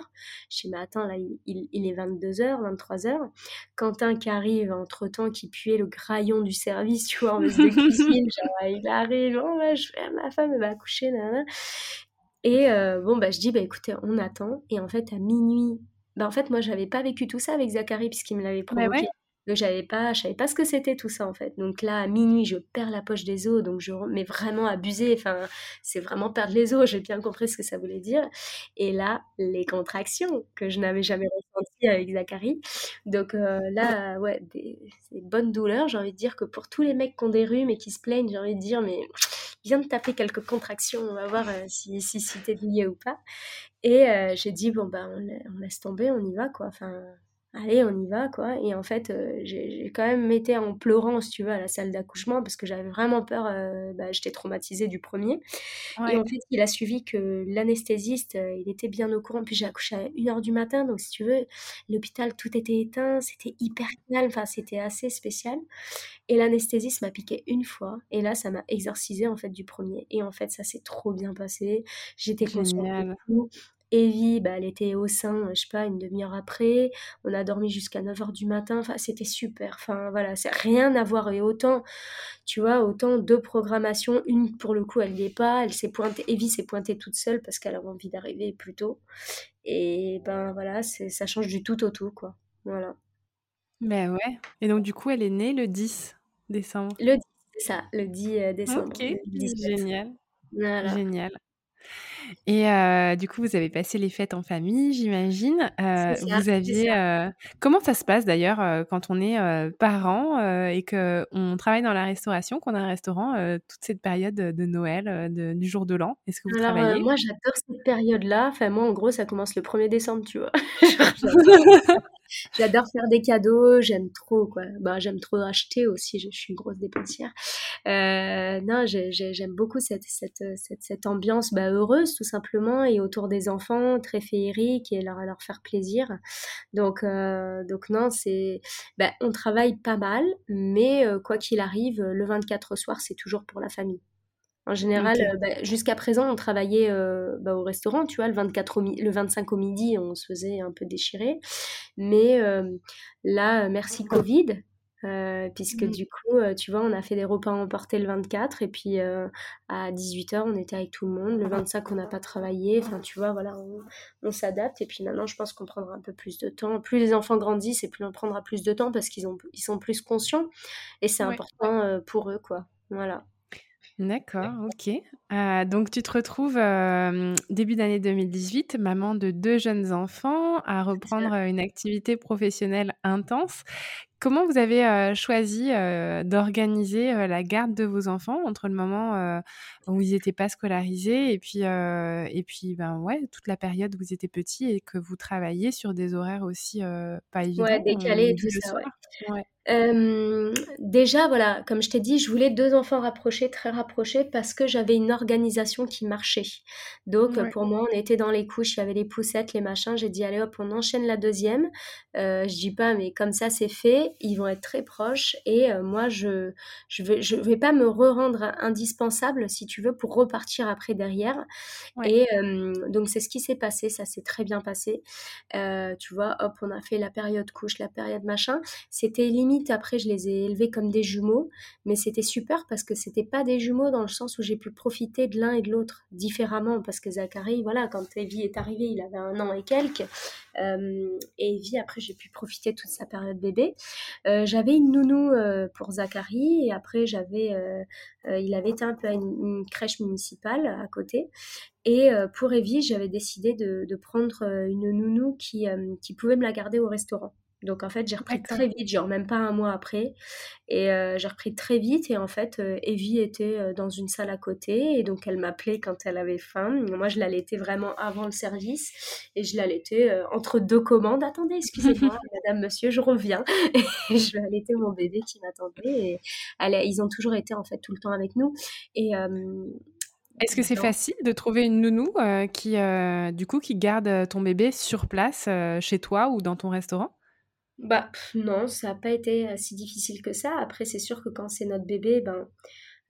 Je dis, mais attends, là, il, est 22h, 23h. Quentin qui arrive entre temps, qui puait le graillon du service, tu vois, en veste de cuisine, genre, il arrive, oh, bah, je ma femme, elle va accoucher, nanana. Et euh, bon, bah, je dis, bah écoutez, on attend. Et en fait, à minuit, bah en fait, moi, j'avais pas vécu tout ça avec Zachary puisqu'il me l'avait bah provoqué. Donc j'avais pas, je savais pas ce que c'était tout ça en fait. Donc là à minuit je perds la poche des os, donc je mais vraiment abusé. Enfin c'est vraiment perdre les os. J'ai bien compris ce que ça voulait dire. Et là les contractions que je n'avais jamais ressenties avec Zachary. Donc euh, là ouais des, des, bonnes douleurs. J'ai envie de dire que pour tous les mecs qui ont des rhumes et qui se plaignent, j'ai envie de dire mais viens de taper quelques contractions, on va voir euh, si, si, si lié ou pas. Et euh, j'ai dit bon ben on, on, laisse tomber, on y va quoi. Enfin allez, on y va, quoi. Et en fait, euh, j'ai quand même été en pleurant, si tu veux, à la salle d'accouchement parce que j'avais vraiment peur, euh, bah, j'étais traumatisée du premier. Et en fait, il a suivi que l'anesthésiste, euh, il était bien au courant. Puis j'ai accouché à 1h du matin, donc si tu veux, l'hôpital, tout était éteint, c'était hyper calme, enfin, c'était assez spécial. Et l'anesthésiste m'a piqué une fois, et là, ça m'a exorcisé en fait du premier. Et en fait, ça s'est trop bien passé. J'étais consciente. Evie, bah, elle était au sein, je sais pas, une demi-heure après. On a dormi jusqu'à 9h du matin. Enfin, c'était super. Enfin, voilà, c'est rien à voir. Et autant, tu vois, autant deux programmations, une pour le coup, elle n'y est pas, elle s'est pointée, Evie s'est pointée toute seule parce qu'elle avait envie d'arriver plus tôt. Et ben voilà, ça change du tout au tout, quoi. Voilà. Ben ouais. Et donc, du coup, elle est née le 10 décembre. Le 10, c'est ça, le 10 euh, décembre. Ok, génial. Génial. Et euh, du coup, vous avez passé les fêtes en famille, j'imagine. Euh, vous aviez. Euh, comment ça se passe d'ailleurs quand on est parent et qu'on travaille dans la restauration, qu'on a un restaurant, toute cette période de Noël, du jour de l'an? Est-ce que vous travaillez? Moi, j'adore cette période-là. Enfin, moi, en gros, ça commence le 1er décembre, tu vois. J'adore faire des cadeaux, j'aime trop quoi. Bah, j'aime trop acheter aussi, je, suis une grosse dépensière. Euh, non, j'aime beaucoup cette, ambiance bah, heureuse tout simplement et autour des enfants, très féerique et leur, leur faire plaisir. Donc, euh, donc non, c'est, bah, on travaille pas mal, mais euh, quoi qu'il arrive, le 24 au soir, c'est toujours pour la famille. En général, euh, bah, jusqu'à présent, on travaillait euh, bah, au restaurant, tu vois, le, 24 le 25 au midi, on se faisait un peu déchirer. Mais euh, là, merci Covid, puisque mmh. du coup, tu vois, on a fait des repas emportés le 24, et puis à 18h, on était avec tout le monde. Le 25, on n'a pas travaillé. Enfin, tu vois, voilà, on, s'adapte. Et puis maintenant, je pense qu'on prendra un peu plus de temps. Plus les enfants grandissent, et plus on prendra plus de temps parce qu'ils ils sont plus conscients. Et c'est important pour eux, quoi. Voilà. D'accord, ok. Euh, donc tu te retrouves euh, début d'année 2018, maman de deux jeunes enfants, à reprendre une activité professionnelle intense. Comment vous avez euh, choisi d'organiser la garde de vos enfants entre le moment où ils n'étaient pas scolarisés et puis, et puis ben, ouais, toute la période où vous étiez petits et que vous travailliez sur des horaires aussi pas évidents Ouais, décalés et tout ça, ouais. déjà, voilà, comme je t'ai dit, je voulais deux enfants rapprochés, très rapprochés, parce que j'avais une organisation qui marchait. Donc, pour moi, on était dans les couches, il y avait les poussettes, les machins. J'ai dit, allez hop, on enchaîne la deuxième. Euh, je dis pas, mais comme ça, c'est fait. Ils vont être très proches. Et euh, moi, je je vais, je vais pas me re-rendre indispensable, si tu veux, pour repartir après derrière. Et donc, c'est ce qui s'est passé. Ça s'est très bien passé. Euh, tu vois, hop, on a fait la période couche, la période machin. C'était limite après, je les ai élevés comme des jumeaux, mais c'était super parce que c'était pas des jumeaux dans le sens où j'ai pu profiter de l'un et de l'autre différemment. Parce que Zachary, voilà, quand Evie est arrivé, il avait un an et quelques. Euh, et Evie, après, j'ai pu profiter toute sa période bébé. Euh, j'avais une nounou euh, pour Zachary et après, j'avais, il avait été un peu à une, crèche municipale à côté. Et pour Evie, j'avais décidé de, de, prendre une nounou qui, qui pouvait me la garder au restaurant. Donc en fait, j'ai repris très vite, genre même pas un mois après. Et euh, j'ai repris très vite. Et en fait, euh, Evie était euh, dans une salle à côté. Et donc elle m'appelait quand elle avait faim. Moi, je l'allaitais vraiment avant le service. Et je l'allaitais entre deux commandes. Attendez, excusez-moi, madame, monsieur, je reviens. Et je vais allaiter mon bébé qui m'attendait. Et ils ont toujours été en fait tout le temps avec nous. Et. est-ce que c'est facile de trouver une nounou qui, du coup, qui garde ton bébé sur place chez toi ou dans ton restaurant? Bah non, ça n'a pas été si difficile que ça. Après, c'est sûr que quand c'est notre bébé, ben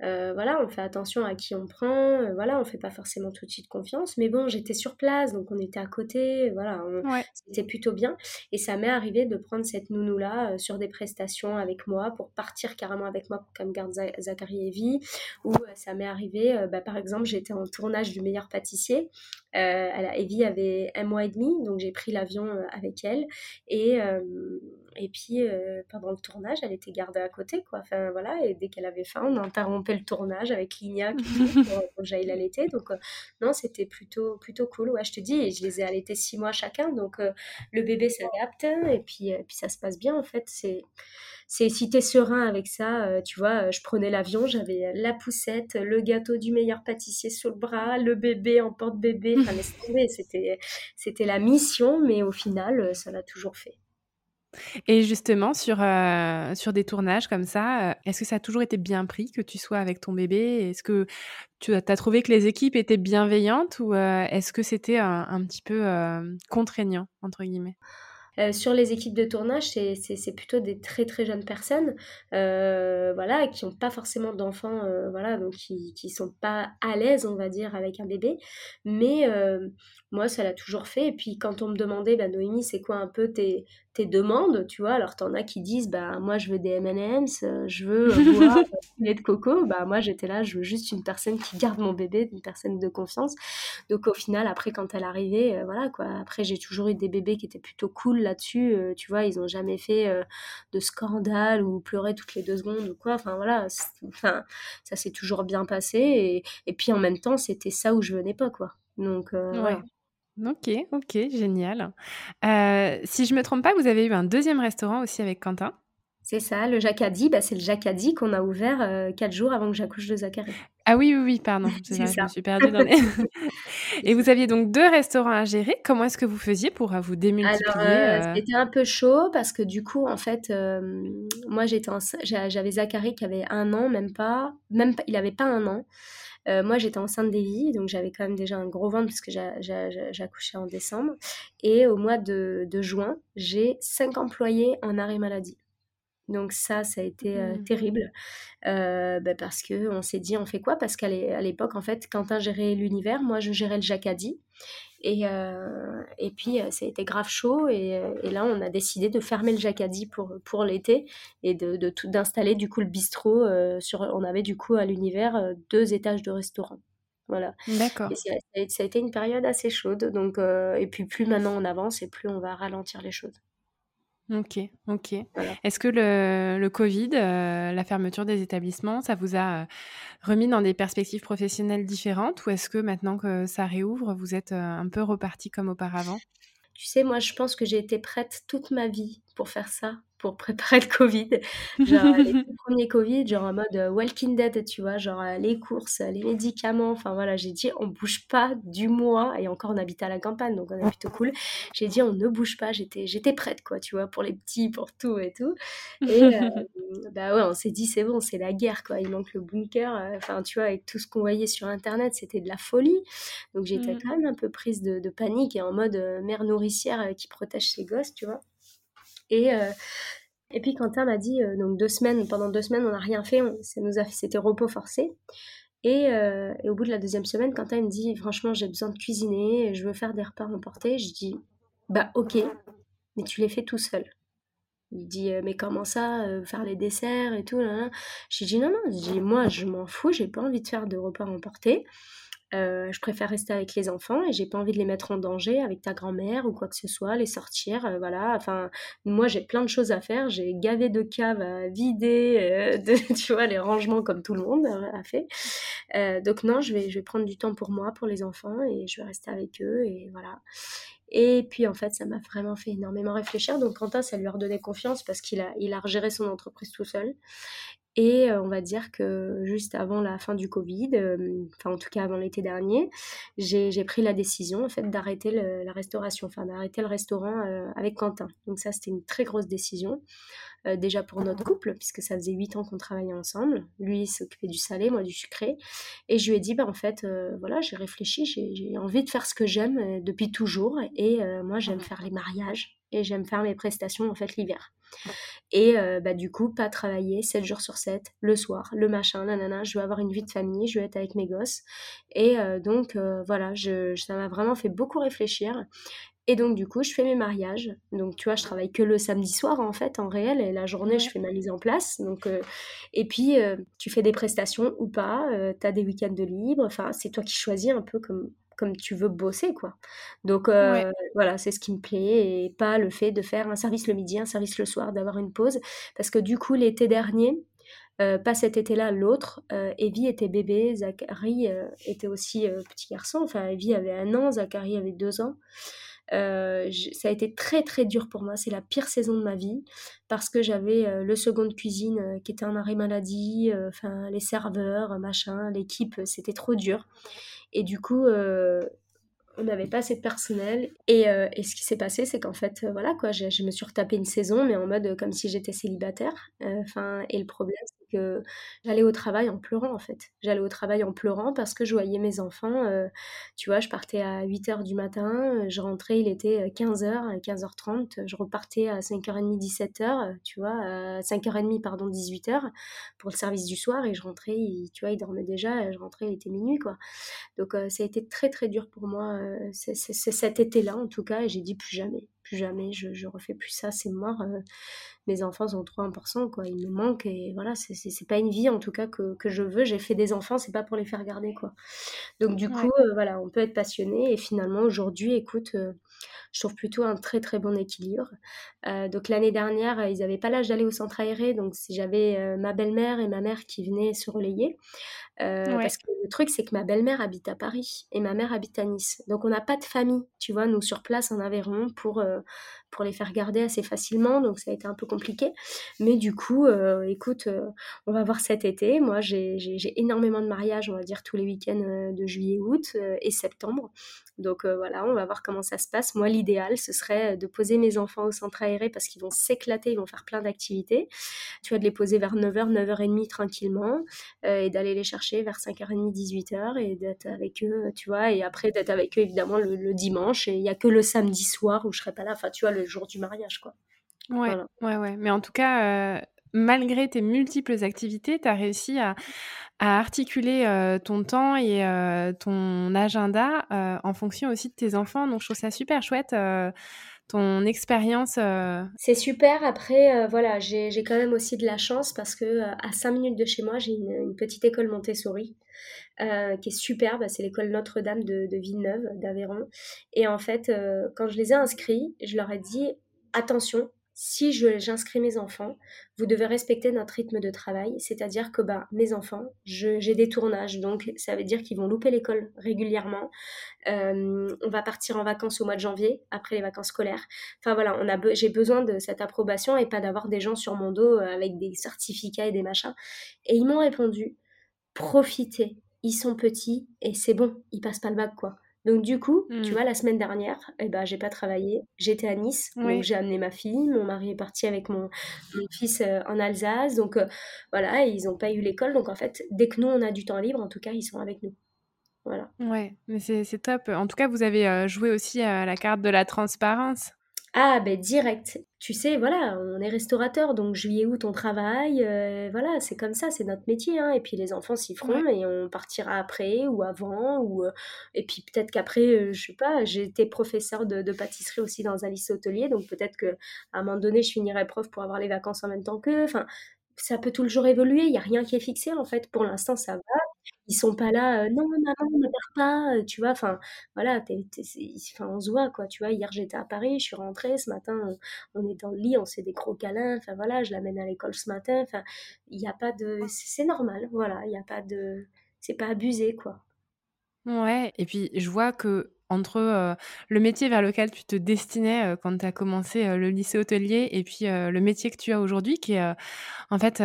euh, voilà, on fait attention à qui on prend, euh, voilà, on fait pas forcément tout de suite confiance, mais bon, j'étais sur place, donc on était à côté, voilà, c'était plutôt bien. Et ça m'est arrivé de prendre cette nounou-là euh, sur des prestations avec moi, pour partir carrément avec moi pour qu'elle me garde Zachary et Evie, ou ça m'est arrivé, bah, par exemple, j'étais en tournage du meilleur pâtissier, elle, Evie avait un mois et demi, donc j'ai pris l'avion avec elle, et et puis, euh, pendant le tournage, elle était gardée à côté, quoi. Enfin, voilà, et dès qu'elle avait faim, on interrompait le tournage avec Lignac pour, que j'aille l'allaiter. Donc, euh, non, c'était plutôt, plutôt cool. Ouais, je te dis, je les ai allaités six mois chacun. Donc, euh, le bébé s'adapte et puis, puis ça se passe bien, en fait. C'est c'est si t'es serein avec ça, tu vois, je prenais l'avion, j'avais la poussette, le gâteau du meilleur pâtissier sous le bras, le bébé en porte-bébé, enfin c'était c'était la mission, mais au final, ça l'a toujours fait. Et justement, sur, euh, sur des tournages comme ça, euh, est-ce que ça a toujours été bien pris que tu sois avec ton bébé? Est-ce que tu as, trouvé que les équipes étaient bienveillantes ou euh, est-ce que c'était un, petit peu contraignant, entre guillemets? Sur les équipes de tournage, c'est plutôt des très très jeunes personnes, voilà, qui n'ont pas forcément d'enfants, voilà, donc qui qui sont pas à l'aise, on va dire, avec un bébé. Mais moi, ça l'a toujours fait. Et puis quand on me demandait, bah, Noémie, c'est quoi un peu tes tes demandes, tu vois. Alors, t'en as qui disent, bah, moi, je veux des M&M's, je veux boire lait de coco. Bah, moi, j'étais là, je veux juste une personne qui garde mon bébé, une personne de confiance. Donc, au final, après, quand elle arrivait, voilà, quoi. Après, j'ai toujours eu des bébés qui étaient plutôt cool là-dessus, tu vois. Ils ont jamais fait de scandale ou pleuré toutes les deux secondes ou quoi. Enfin, voilà. Enfin, ça s'est toujours bien passé. Et, et, puis, en même temps, c'était ça où je venais pas, quoi. Donc, ouais. Ok, ok, génial. Euh, si je me trompe pas, vous avez eu un deuxième restaurant aussi avec Quentin C'est ça, le Jacadi. Bah, c'est le Jacadi qu'on a ouvert euh, quatre jours avant que j'accouche de Zachary. Ah oui, oui, oui, pardon. C'est ça. Je me suis perdue dans les... Et vous aviez donc deux restaurants à gérer. Comment est-ce que vous faisiez pour euh, vous démultiplier Alors, c'était un peu chaud parce que du coup, en fait, moi, j'étais j'avais Zachary qui avait un an, même pas, même pas, il n'avait pas un an. Euh, moi, j'étais enceinte des donc j'avais quand même déjà un gros ventre puisque j'accouchais en décembre. Et au mois de, juin, j'ai cinq employés en arrêt maladie. Donc ça, ça a été euh, mmh. terrible euh, bah, parce que on s'est dit on fait quoi? Parce qu'à l'époque, en fait, Quentin gérait l'univers, moi je gérais le Jacadi. Et, euh, et puis, ça a été grave chaud. Et, et, là, on a décidé de fermer le Jacadi pour, pour l'été et de, de d'installer du coup le bistrot. sur, on avait du coup à l'univers deux étages de restaurant. Voilà. D'accord. Ça, ça, a été une période assez chaude. Donc, et puis, plus maintenant on avance et plus on va ralentir les choses. Ok, ok. Est-ce que le, le Covid, euh, la fermeture des établissements, ça vous a euh, remis dans des perspectives professionnelles différentes ou est-ce que maintenant que ça réouvre, vous êtes euh, un peu reparti comme auparavant? Tu sais, moi, je pense que j'ai été prête toute ma vie pour faire ça pour préparer le Covid. Genre, les premiers Covid, genre en mode euh, Walking Dead, tu vois, genre euh, les courses, les médicaments. Enfin voilà, j'ai dit, on bouge pas du mois. Et encore, on habite à la campagne, donc on est plutôt cool. J'ai dit, on ne bouge pas. J'étais, j'étais prête, quoi, tu vois, pour les petits, pour tout et tout. Et euh, bah ouais, on s'est dit, c'est bon, c'est la guerre, quoi. Il manque le bunker. Enfin, tu vois, avec tout ce qu'on voyait sur Internet, c'était de la folie. Donc j'étais mmh. quand même un peu prise de, de panique et en mode mère nourricière qui protège ses gosses, tu vois. Et, euh, et puis Quentin m'a dit, euh, donc deux semaines, pendant deux semaines, on n'a rien fait, ça nous a, c'était repos forcé. Et, euh, et, au bout de la deuxième semaine, Quentin me dit, franchement, j'ai besoin de cuisiner, je veux faire des repas emportés. Je dis, bah ok, mais tu les fais tout seul. Il dit, mais comment ça, faire les desserts et tout J'ai dit, non, non, je dis, moi, je m'en fous, j'ai pas envie de faire de repas emportés. Euh, je préfère rester avec les enfants et j'ai pas envie de les mettre en danger avec ta grand-mère ou quoi que ce soit, les sortir, euh, voilà. Enfin, moi j'ai plein de choses à faire, j'ai gavé de caves à vider, euh, de, tu vois, les rangements comme tout le monde a fait. donc non, je vais, je vais prendre du temps pour moi, pour les enfants et je vais rester avec eux et voilà. Et puis en fait, ça m'a vraiment fait énormément réfléchir. Donc Quentin, ça lui a redonné confiance parce qu'il a, il a géré son entreprise tout seul. Et on va dire que juste avant la fin du Covid, enfin en tout cas avant l'été dernier, j'ai pris la décision en fait d'arrêter la restauration, enfin d'arrêter le restaurant avec Quentin. Donc ça c'était une très grosse décision. déjà pour notre couple, puisque ça faisait huit ans qu'on travaillait ensemble. Lui, s'occupait du salé, moi du sucré. Et je lui ai dit, bah, en fait, voilà, j'ai réfléchi, j'ai envie de faire ce que j'aime depuis toujours. Et moi, j'aime faire les mariages et j'aime faire mes prestations, en fait, l'hiver. Et euh, bah, du coup, pas travailler 7 jours sur 7, le soir, le machin, nanana, je veux avoir une vie de famille, je veux être avec mes gosses. Et euh, donc, euh, voilà, je, ça m'a vraiment fait beaucoup réfléchir. Et donc, du coup, je fais mes mariages. Donc, tu vois, je travaille que le samedi soir, en fait, en réel. Et la journée, je fais ma mise en place. Donc, et puis, tu fais des prestations ou pas. tu as des week-ends de libre. Enfin, c'est toi qui choisis un peu comme, comme tu veux bosser, quoi. Donc euh, voilà, c'est ce qui me plaît et pas le fait de faire un service le midi, un service le soir, d'avoir une pause. Parce que du coup, l'été dernier, euh, pas cet été-là, l'autre, euh, Evie était bébé, Zachary était aussi petit garçon. Enfin, Evie avait un an, Zachary avait deux ans. ça a été très très dur pour moi. C'est la pire saison de ma vie parce que j'avais le second de cuisine qui était en arrêt maladie, enfin les serveurs, machin, l'équipe, c'était trop dur. Et du coup, euh, on n'avait pas assez de personnel. Et, euh, et ce qui s'est passé, c'est qu'en fait, euh, voilà, quoi, je, je, me suis retapé une saison, mais en mode comme si j'étais célibataire. Enfin, et le problème, j'allais au travail en pleurant en fait. J'allais au travail en pleurant parce que je voyais mes enfants. Euh, tu vois, je partais à 8h du matin, je rentrais, il était 15h, 15h30, je repartais à 5h30, 17h, tu vois, à 5h30, pardon, 18h pour le service du soir et je rentrais, tu vois, il dormait déjà, je rentrais, il était minuit quoi. Donc euh, ça a été très très dur pour moi, euh, cet été-là en tout cas, et j'ai dit plus jamais plus jamais, je, je refais plus ça, c'est mort. Euh, mes enfants sont trop importants, quoi. Ils me manquent et voilà, c'est pas une vie en tout cas que, que je veux. J'ai fait des enfants, c'est pas pour les faire garder, quoi. Donc du coup, euh, voilà, on peut être passionné et finalement aujourd'hui, écoute, euh, je trouve plutôt un très très bon équilibre. donc l'année dernière, ils n'avaient pas l'âge d'aller au centre aéré, donc j'avais ma belle-mère et ma mère qui venaient se relayer. Parce que le truc, c'est que ma belle-mère habite à Paris et ma mère habite à Nice. Donc on n'a pas de famille, tu vois, nous sur place en Aveyron pour, pour les faire garder assez facilement, donc ça a été un peu compliqué. Mais du coup, euh, écoute, euh, on va voir cet été. Moi, j'ai énormément de mariages, on va dire, tous les week-ends euh, de juillet, août et septembre. Donc voilà, on va voir comment ça se passe. Moi, l'idéal, ce serait de poser mes enfants au centre aéré parce qu'ils vont s'éclater, ils vont faire plein d'activités. Tu vas de les poser vers 9h, 9h30 tranquillement et d'aller les chercher vers 5h30, 18h et d'être avec eux, tu vois, et après d'être avec eux évidemment le, dimanche et il n'y a que le samedi soir où je serai pas là, enfin tu vois, le jour du mariage, quoi. Ouais, ouais, ouais. Mais en tout cas, euh, malgré tes multiples activités, tu as réussi à, articuler ton temps et ton agenda en fonction aussi de tes enfants. Donc, je trouve ça super chouette. ton expérience. C'est super. Après, voilà, j'ai quand même aussi de la chance parce que à 5 minutes de chez moi, j'ai une, petite école Montessori. qui est superbe, c'est l'école Notre-Dame de, de, Villeneuve, d'Aveyron. Et en fait, quand je les ai inscrits, je leur ai dit attention, si j'inscris mes enfants, vous devez respecter notre rythme de travail, c'est-à-dire que bah, mes enfants, j'ai des tournages, donc ça veut dire qu'ils vont louper l'école régulièrement. Euh, on va partir en vacances au mois de janvier, après les vacances scolaires. Enfin voilà, on a j'ai besoin de cette approbation et pas d'avoir des gens sur mon dos euh, avec des certificats et des machins. Et ils m'ont répondu, profitez, ils sont petits et c'est bon, ils passent pas le bac quoi. Donc du coup, tu mmh. vois, la semaine dernière, eh ben, j'ai pas travaillé. J'étais à Nice, donc j'ai amené ma fille. Mon mari est parti avec mon, fils euh, en Alsace. Donc euh, voilà, ils n'ont pas eu l'école. Donc en fait, dès que nous, on a du temps libre, en tout cas, ils sont avec nous. Voilà. Ouais, mais c'est top. En tout cas, vous avez euh, joué aussi à la carte de la transparence. Ah, ben direct. Tu sais, voilà, on est restaurateur, donc juillet, août, on travaille. Euh, voilà, c'est comme ça, c'est notre métier. Hein. Et puis les enfants s'y feront et on partira après ou avant. ou euh, Et puis peut-être qu'après, euh, je sais pas, j'ai été professeur de, pâtisserie aussi dans un lycée hôtelier, donc peut-être qu'à un moment donné, je finirai prof pour avoir les vacances en même temps qu'eux. Enfin, ça peut toujours évoluer, il n'y a rien qui est fixé en fait. Pour l'instant, ça va ils sont pas là, euh, non, maman, ne pars pas, euh, tu vois, enfin, voilà, enfin, on se voit, quoi, tu vois, hier j'étais à Paris, je suis rentrée, ce matin, on, est dans le lit, on s'est des gros câlins, enfin, voilà, je l'amène à l'école ce matin, enfin, il n'y a pas de, c'est normal, voilà, il n'y a pas de, c'est pas abusé, quoi. Ouais, et puis je vois que entre le métier vers lequel tu te destinais quand tu as commencé le lycée hôtelier et puis le métier que tu as aujourd'hui, qui est en fait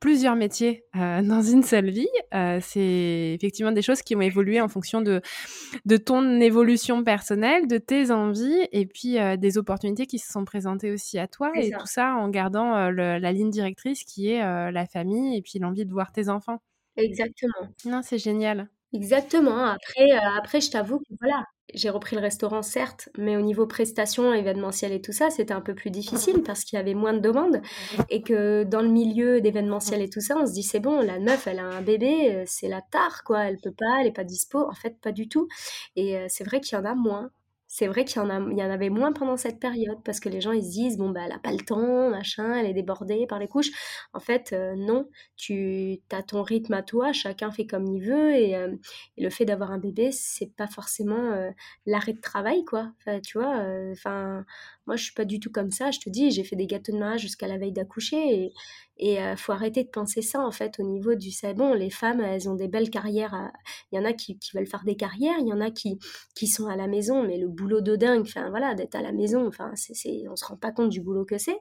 plusieurs métiers dans une seule vie. c'est effectivement des choses qui ont évolué en fonction de, de ton évolution personnelle, de tes envies et puis des opportunités qui se sont présentées aussi à toi et tout ça en gardant la ligne directrice qui est la famille et puis l'envie de voir tes enfants. Exactement. Non, c'est génial. Exactement. Après, euh, après je t'avoue que voilà, j'ai repris le restaurant certes, mais au niveau prestations, événementiel et tout ça, c'était un peu plus difficile parce qu'il y avait moins de demandes et que dans le milieu d'événementiel et tout ça, on se dit c'est bon, la meuf, elle a un bébé, euh, c'est la tare quoi, elle peut pas, elle est pas dispo. En fait, pas du tout. Et euh, c'est vrai qu'il y en a moins c'est vrai qu'il y en y en avait moins pendant cette période parce que les gens ils se disent bon bah elle a pas le temps, machin, elle est débordée par les couches. En fait euh, non, tu as ton rythme à toi, chacun fait comme il veut et, euh, le fait d'avoir un bébé c'est pas forcément euh, l'arrêt de travail quoi. Enfin, tu vois, enfin moi je suis pas du tout comme ça. Je te dis j'ai fait des gâteaux de mariage jusqu'à la veille d'accoucher et, et faut arrêter de penser ça, en fait, au niveau du bon, les femmes, elles ont des belles carrières. Il y en a qui, qui, veulent faire des carrières, il y en a qui, qui sont à la maison, mais le boulot de dingue, enfin voilà, d'être à la maison, enfin, c'est, on se rend pas compte du boulot que c'est.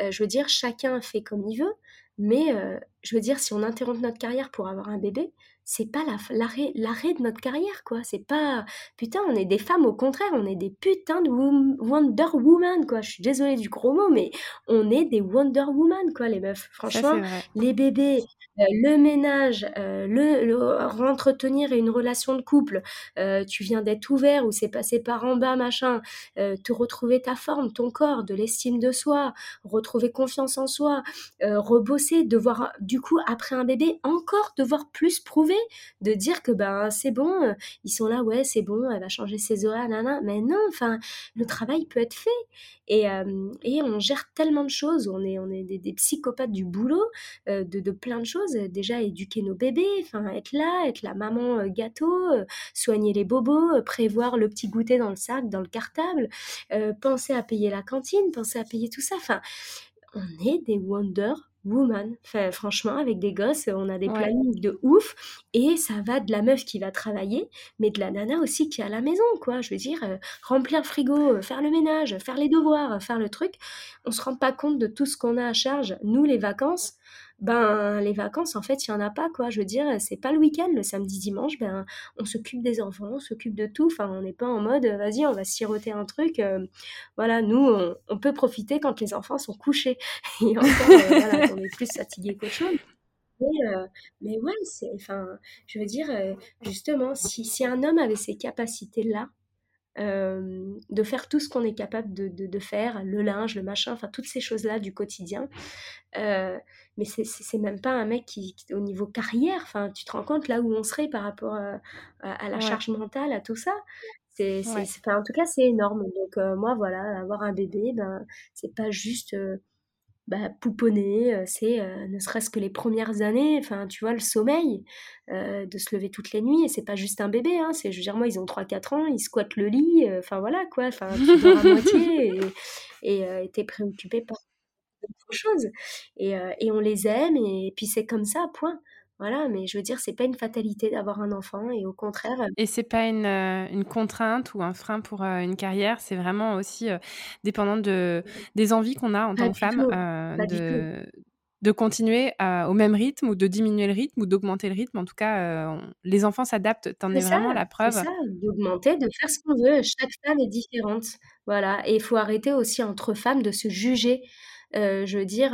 Euh, je veux dire, chacun fait comme il veut, mais euh, je veux dire, si on interrompt notre carrière pour avoir un bébé, c'est pas l'arrêt l'arrêt de notre carrière quoi. C'est pas putain on est des femmes au contraire on est des putains de Wonder Woman quoi. Je suis désolée du gros mot mais on est des Wonder Woman quoi les meufs. Franchement les bébés le ménage, le, le entretenir une relation de couple, tu viens d'être ouvert ou c'est passé par en bas, machin, te retrouver ta forme, ton corps, de l'estime de soi, retrouver confiance en soi, rebosser, devoir du coup après un bébé encore devoir plus prouver, de dire que ben c'est bon, ils sont là, ouais c'est bon, elle va changer ses horaires, nana, mais non, enfin le travail peut être fait et, et on gère tellement de choses, on est on est des, psychopathes du boulot, de, de plein de choses, déjà éduquer nos bébés, être là, être la maman gâteau, soigner les bobos, prévoir le petit goûter dans le sac, dans le cartable, penser à payer la cantine, penser à payer tout ça, enfin on est des Wonder Woman. Enfin, franchement, avec des gosses, on a des plannings de ouf. Et ça va de la meuf qui va travailler, mais de la nana aussi qui est à la maison, quoi. Je veux dire, euh, remplir le frigo, euh, faire le ménage, faire les devoirs, faire le truc. On se rend pas compte de tout ce qu'on a à charge. Nous, les vacances, ben les vacances en fait il y en a pas quoi. Je veux dire c'est pas le week-end le samedi dimanche ben on s'occupe des enfants on s'occupe de tout. Enfin on n'est pas en mode vas-y on va siroter un truc euh, voilà nous on, peut profiter quand les enfants sont couchés. Et encore euh, voilà, on est plus fatigué qu'autre chose. Mais, euh, mais ouais c'est enfin je veux dire justement si, si un homme avait ces capacités là de faire tout ce qu'on est capable de, de, faire, le linge, le machin, enfin toutes ces choses-là du quotidien. Euh, mais c'est même pas un mec qui, au niveau carrière, enfin tu te rends compte là où on serait par rapport à, la charge mentale, à tout ça. C'est, en tout cas, c'est énorme. Donc euh, moi, voilà, avoir un bébé, ben, c'est pas juste euh, bah, pouponner, euh, c'est euh, ne serait-ce que les premières années, enfin tu vois, le sommeil, euh, de se lever toutes les nuits, et c'est pas juste un bébé, hein, c'est, je veux dire, moi ils ont 3-4 ans, ils squattent le lit, enfin voilà quoi, enfin tu dors à moitié, et, et t'es préoccupé par autre chose, et, et on les aime, et puis c'est comme ça, point. Voilà, mais je veux dire, c'est pas une fatalité d'avoir un enfant et au contraire. Et c'est pas une, euh, une, contrainte ou un frein pour euh, une carrière, c'est vraiment aussi euh, dépendant de, des envies qu'on a en tant que femme de, de continuer au même rythme ou de diminuer le rythme ou d'augmenter le rythme. En tout cas, les enfants s'adaptent. T'en es, vraiment la preuve. C'est ça, d'augmenter, de faire ce qu'on veut. Chaque femme est différente. Voilà. Et il faut arrêter aussi entre femmes de se juger. je veux dire,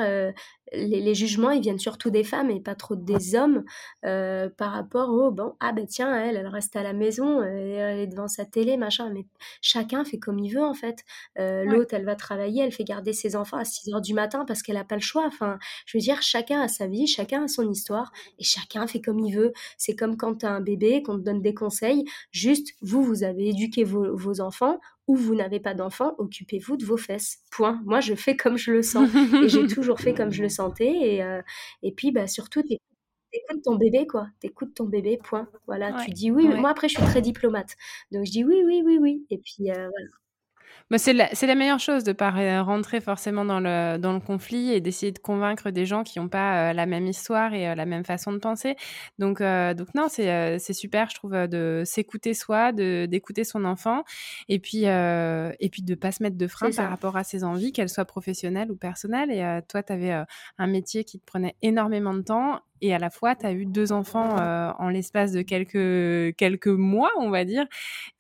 les, jugements, ils viennent surtout des femmes et pas trop des hommes euh, par rapport au bon, ah ben tiens, elle, elle reste à la maison, elle est devant sa télé, machin. Mais chacun fait comme il veut en fait. Euh, l'autre, elle va travailler, elle fait garder ses enfants à 6 heures du matin parce qu'elle n'a pas le choix. Enfin, je veux dire, chacun a sa vie, chacun a son histoire et chacun fait comme il veut. C'est comme quand tu as un bébé, qu'on te donne des conseils. Juste, vous, vous avez éduqué vos, vos enfants ou vous n'avez pas d'enfants, occupez-vous de vos fesses. Point. Moi, je fais comme je le sens et j'ai toujours fait comme je le santé. Et, euh, et puis, bah, surtout, t'écoutes ton bébé, quoi. T'écoutes ton bébé, point. Voilà, tu dis oui. Moi, après, je suis très diplomate. Donc, je dis oui, oui, oui, oui. Et puis, euh, voilà. Bah, c'est la, la, meilleure chose de ne pas rentrer forcément dans le, dans le conflit et d'essayer de convaincre des gens qui n'ont pas euh, la même histoire et la même façon de penser. Donc, donc non, c'est super, je trouve, de s'écouter soi, d'écouter son enfant et puis, et puis de ne pas se mettre de frein par rapport à ses envies, qu'elles soient professionnelles ou personnelles. Et toi, tu avais un métier qui te prenait énormément de temps et à la fois, tu as eu deux enfants euh, en l'espace de quelques, quelques mois, on va dire.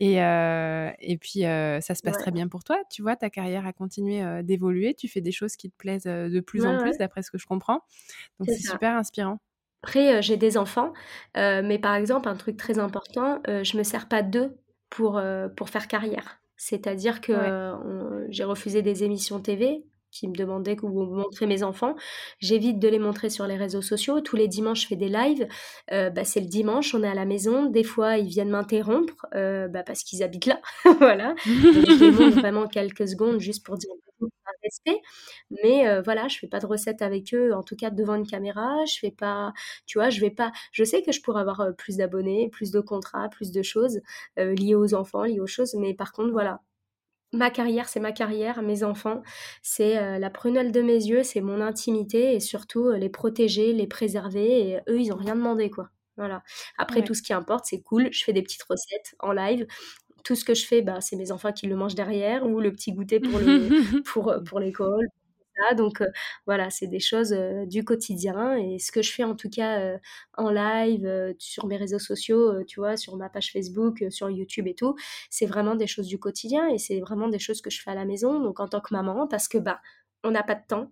Et, euh, et puis, euh, ça se passe très bien pour toi. Tu vois, ta carrière a continué d'évoluer. Tu fais des choses qui te plaisent de plus en plus, d'après ce que je comprends. Donc, c'est super inspirant. Après, j'ai des enfants, mais par exemple, un truc très important, je me sers pas d'eux pour, pour faire carrière. C'est-à-dire que j'ai refusé des émissions TV qui me demandaient que vous montrez mes enfants. J'évite de les montrer sur les réseaux sociaux. Tous les dimanches, je fais des lives. Euh, bah, c'est le dimanche, on est à la maison. Des fois, ils viennent m'interrompre euh, bah, parce qu'ils habitent là. voilà. je les montre vraiment quelques secondes juste pour dire un respect. Mais euh, voilà, je fais pas de recettes avec eux, en tout cas devant une caméra. Je fais pas, tu vois, je vais pas. Je sais que je pourrais avoir plus d'abonnés, plus de contrats, plus de choses liées aux enfants, liées aux choses. Mais par contre, voilà, ma carrière, c'est ma carrière, mes enfants, c'est euh, la prunelle de mes yeux, c'est mon intimité et surtout euh, les protéger, les préserver. Et eux, ils n'ont rien demandé, quoi. Voilà. Après, tout ce qui importe, c'est cool. Je fais des petites recettes en live. Tout ce que je fais, bah, c'est mes enfants qui le mangent derrière ou le petit goûter pour, le, pour, euh, pour l'école, donc voilà, c'est des choses du quotidien. Et ce que je fais en tout cas en live, sur mes réseaux sociaux, tu vois, sur ma page Facebook, sur YouTube et tout, c'est vraiment des choses du quotidien et c'est vraiment des choses que je fais à la maison, donc en tant que maman, parce que bah, on n'a pas de temps.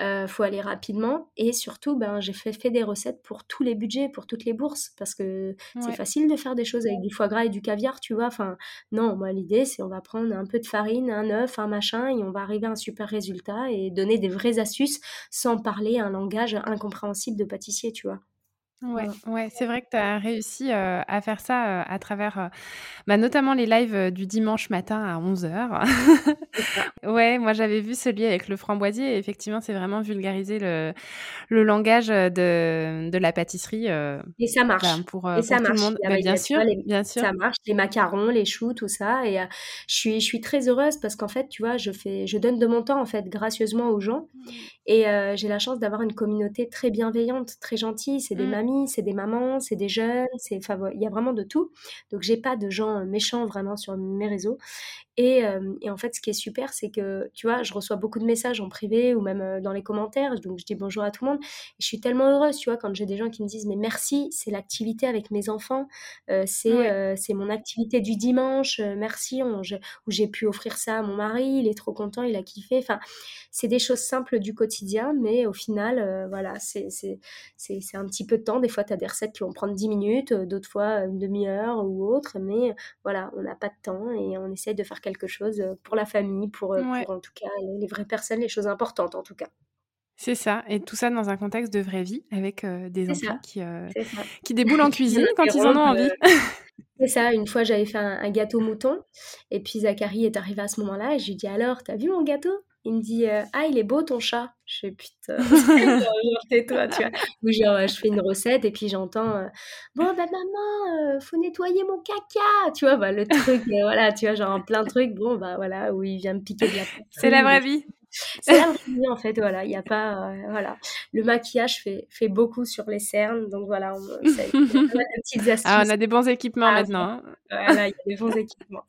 Euh, faut aller rapidement. Et surtout, ben, j'ai fait, fait des recettes pour tous les budgets, pour toutes les bourses, parce que c'est facile de faire des choses avec du foie gras et du caviar, tu vois. Enfin, non, moi, l'idée, c'est on va prendre un peu de farine, un œuf, un machin, et on va arriver à un super résultat et donner des vraies astuces sans parler un langage incompréhensible de pâtissier, tu vois. Ouais, ouais, c'est vrai que tu as réussi à faire ça à travers bah, notamment les lives du dimanche matin à 11h. ouais, moi j'avais vu celui avec le framboisier et effectivement, c'est vraiment vulgariser le, le langage de, de la pâtisserie. et ça marche. Ben, pour, et ça marche. Tout le monde. Bah, bien, sûr, bien sûr. Ça marche, les macarons, les choux, tout ça. Et je, suis, je suis très heureuse parce qu'en fait, tu vois, je, fais, je donne de mon temps en fait gracieusement aux gens. Mmh. Et j'ai la chance d'avoir une communauté très bienveillante, très gentille. C'est des mmh. mamies c'est des mamans, c'est des jeunes, c'est, il y a vraiment de tout. Donc j'ai pas de gens méchants vraiment sur mes réseaux. Et, et, en fait, ce qui est super, c'est que, tu vois, je reçois beaucoup de messages en privé ou même dans les commentaires. Donc, je dis bonjour à tout le monde. Et je suis tellement heureuse, tu vois, quand j'ai des gens qui me disent, mais merci, c'est l'activité avec mes enfants. c'est c'est mon activité du dimanche. merci, où j'ai pu offrir ça à mon mari. Il est trop content, il a kiffé. Enfin, c'est des choses simples du quotidien, mais au final, voilà, c'est un petit peu de temps. Des fois, tu as des recettes qui vont prendre 10 minutes, d'autres fois une demi-heure ou autre. Mais voilà, on n'a pas de temps et on essaye de faire quelque chose pour la famille, pour, en tout cas les, vraies personnes, les choses importantes en tout cas. C'est ça, et tout ça dans un contexte de vraie vie avec des enfants qui, qui déboulent en cuisine quand ils en ont envie. C'est ça, une fois j'avais fait un, gâteau mouton, et puis Zachary est arrivé à ce moment-là, et je lui dis alors, t'as vu mon gâteau? Il me dit Ah, il est beau ton chat. Je fais Putain, tais-toi, tu vois. Ou genre, je fais une recette et puis j'entends Bon, bah maman, faut nettoyer mon caca. Tu vois, bah, le truc, voilà, tu vois, genre plein de trucs. Bon, bah voilà, où il vient me piquer de la C'est la vraie vie. C'est la vraie vie, en fait, voilà. Il y a pas. voilà. Le maquillage fait, fait beaucoup sur les cernes. Donc voilà, on, ça, a petites astuces. Ah, on a des bons équipements ah, maintenant. Hein. Voilà, il y a des bons équipements.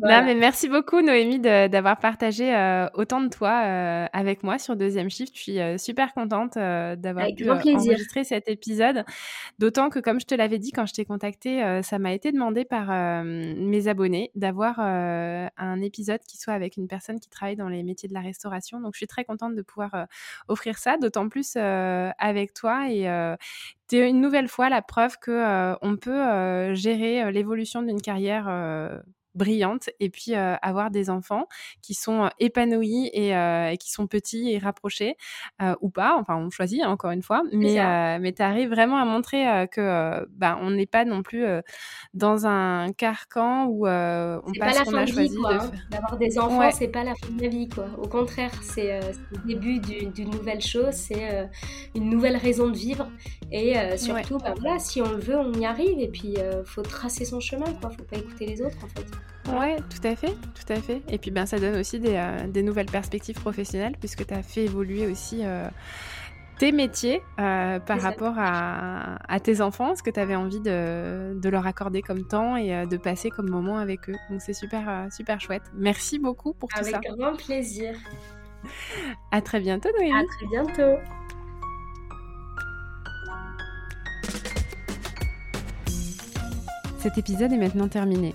Mais merci beaucoup Noémie d'avoir partagé euh, autant de toi euh, avec moi sur Deuxième Shift. Je suis euh, super contente d'avoir pu enregistrer cet épisode. D'autant que, comme je te l'avais dit quand je t'ai contacté, ça m'a été demandé par mes abonnés d'avoir un épisode qui soit avec une personne qui travaille dans les métiers de la restauration. Donc, je suis très contente de pouvoir offrir ça, d'autant plus avec toi et c'est une nouvelle fois la preuve que on peut gérer l'évolution d'une carrière brillante et puis avoir des enfants qui sont épanouis et, qui sont petits et rapprochés ou pas enfin on choisit hein, encore une fois mais mais tu arrives vraiment à montrer que bah, on n'est pas non plus dans un carcan où on passe qu'on a choisi hein. d'avoir des enfants c'est pas la fin de la vie quoi. Au contraire c'est le début d'une nouvelle chose c'est une nouvelle raison de vivre et surtout bah, voilà si on le veut on y arrive et puis faut tracer son chemin quoi. Faut pas écouter les autres en fait Ouais, tout à fait, tout à fait. Et puis ben, ça donne aussi des, euh, nouvelles perspectives professionnelles puisque tu as fait évoluer aussi euh, tes métiers euh, par rapport à, tes enfants, ce que tu avais envie de, leur accorder comme temps et de passer comme moment avec eux. Donc c'est super, super chouette. Merci beaucoup pour tout ça. Avec grand plaisir. À très bientôt, Noémie. À très bientôt. Cet épisode est maintenant terminé.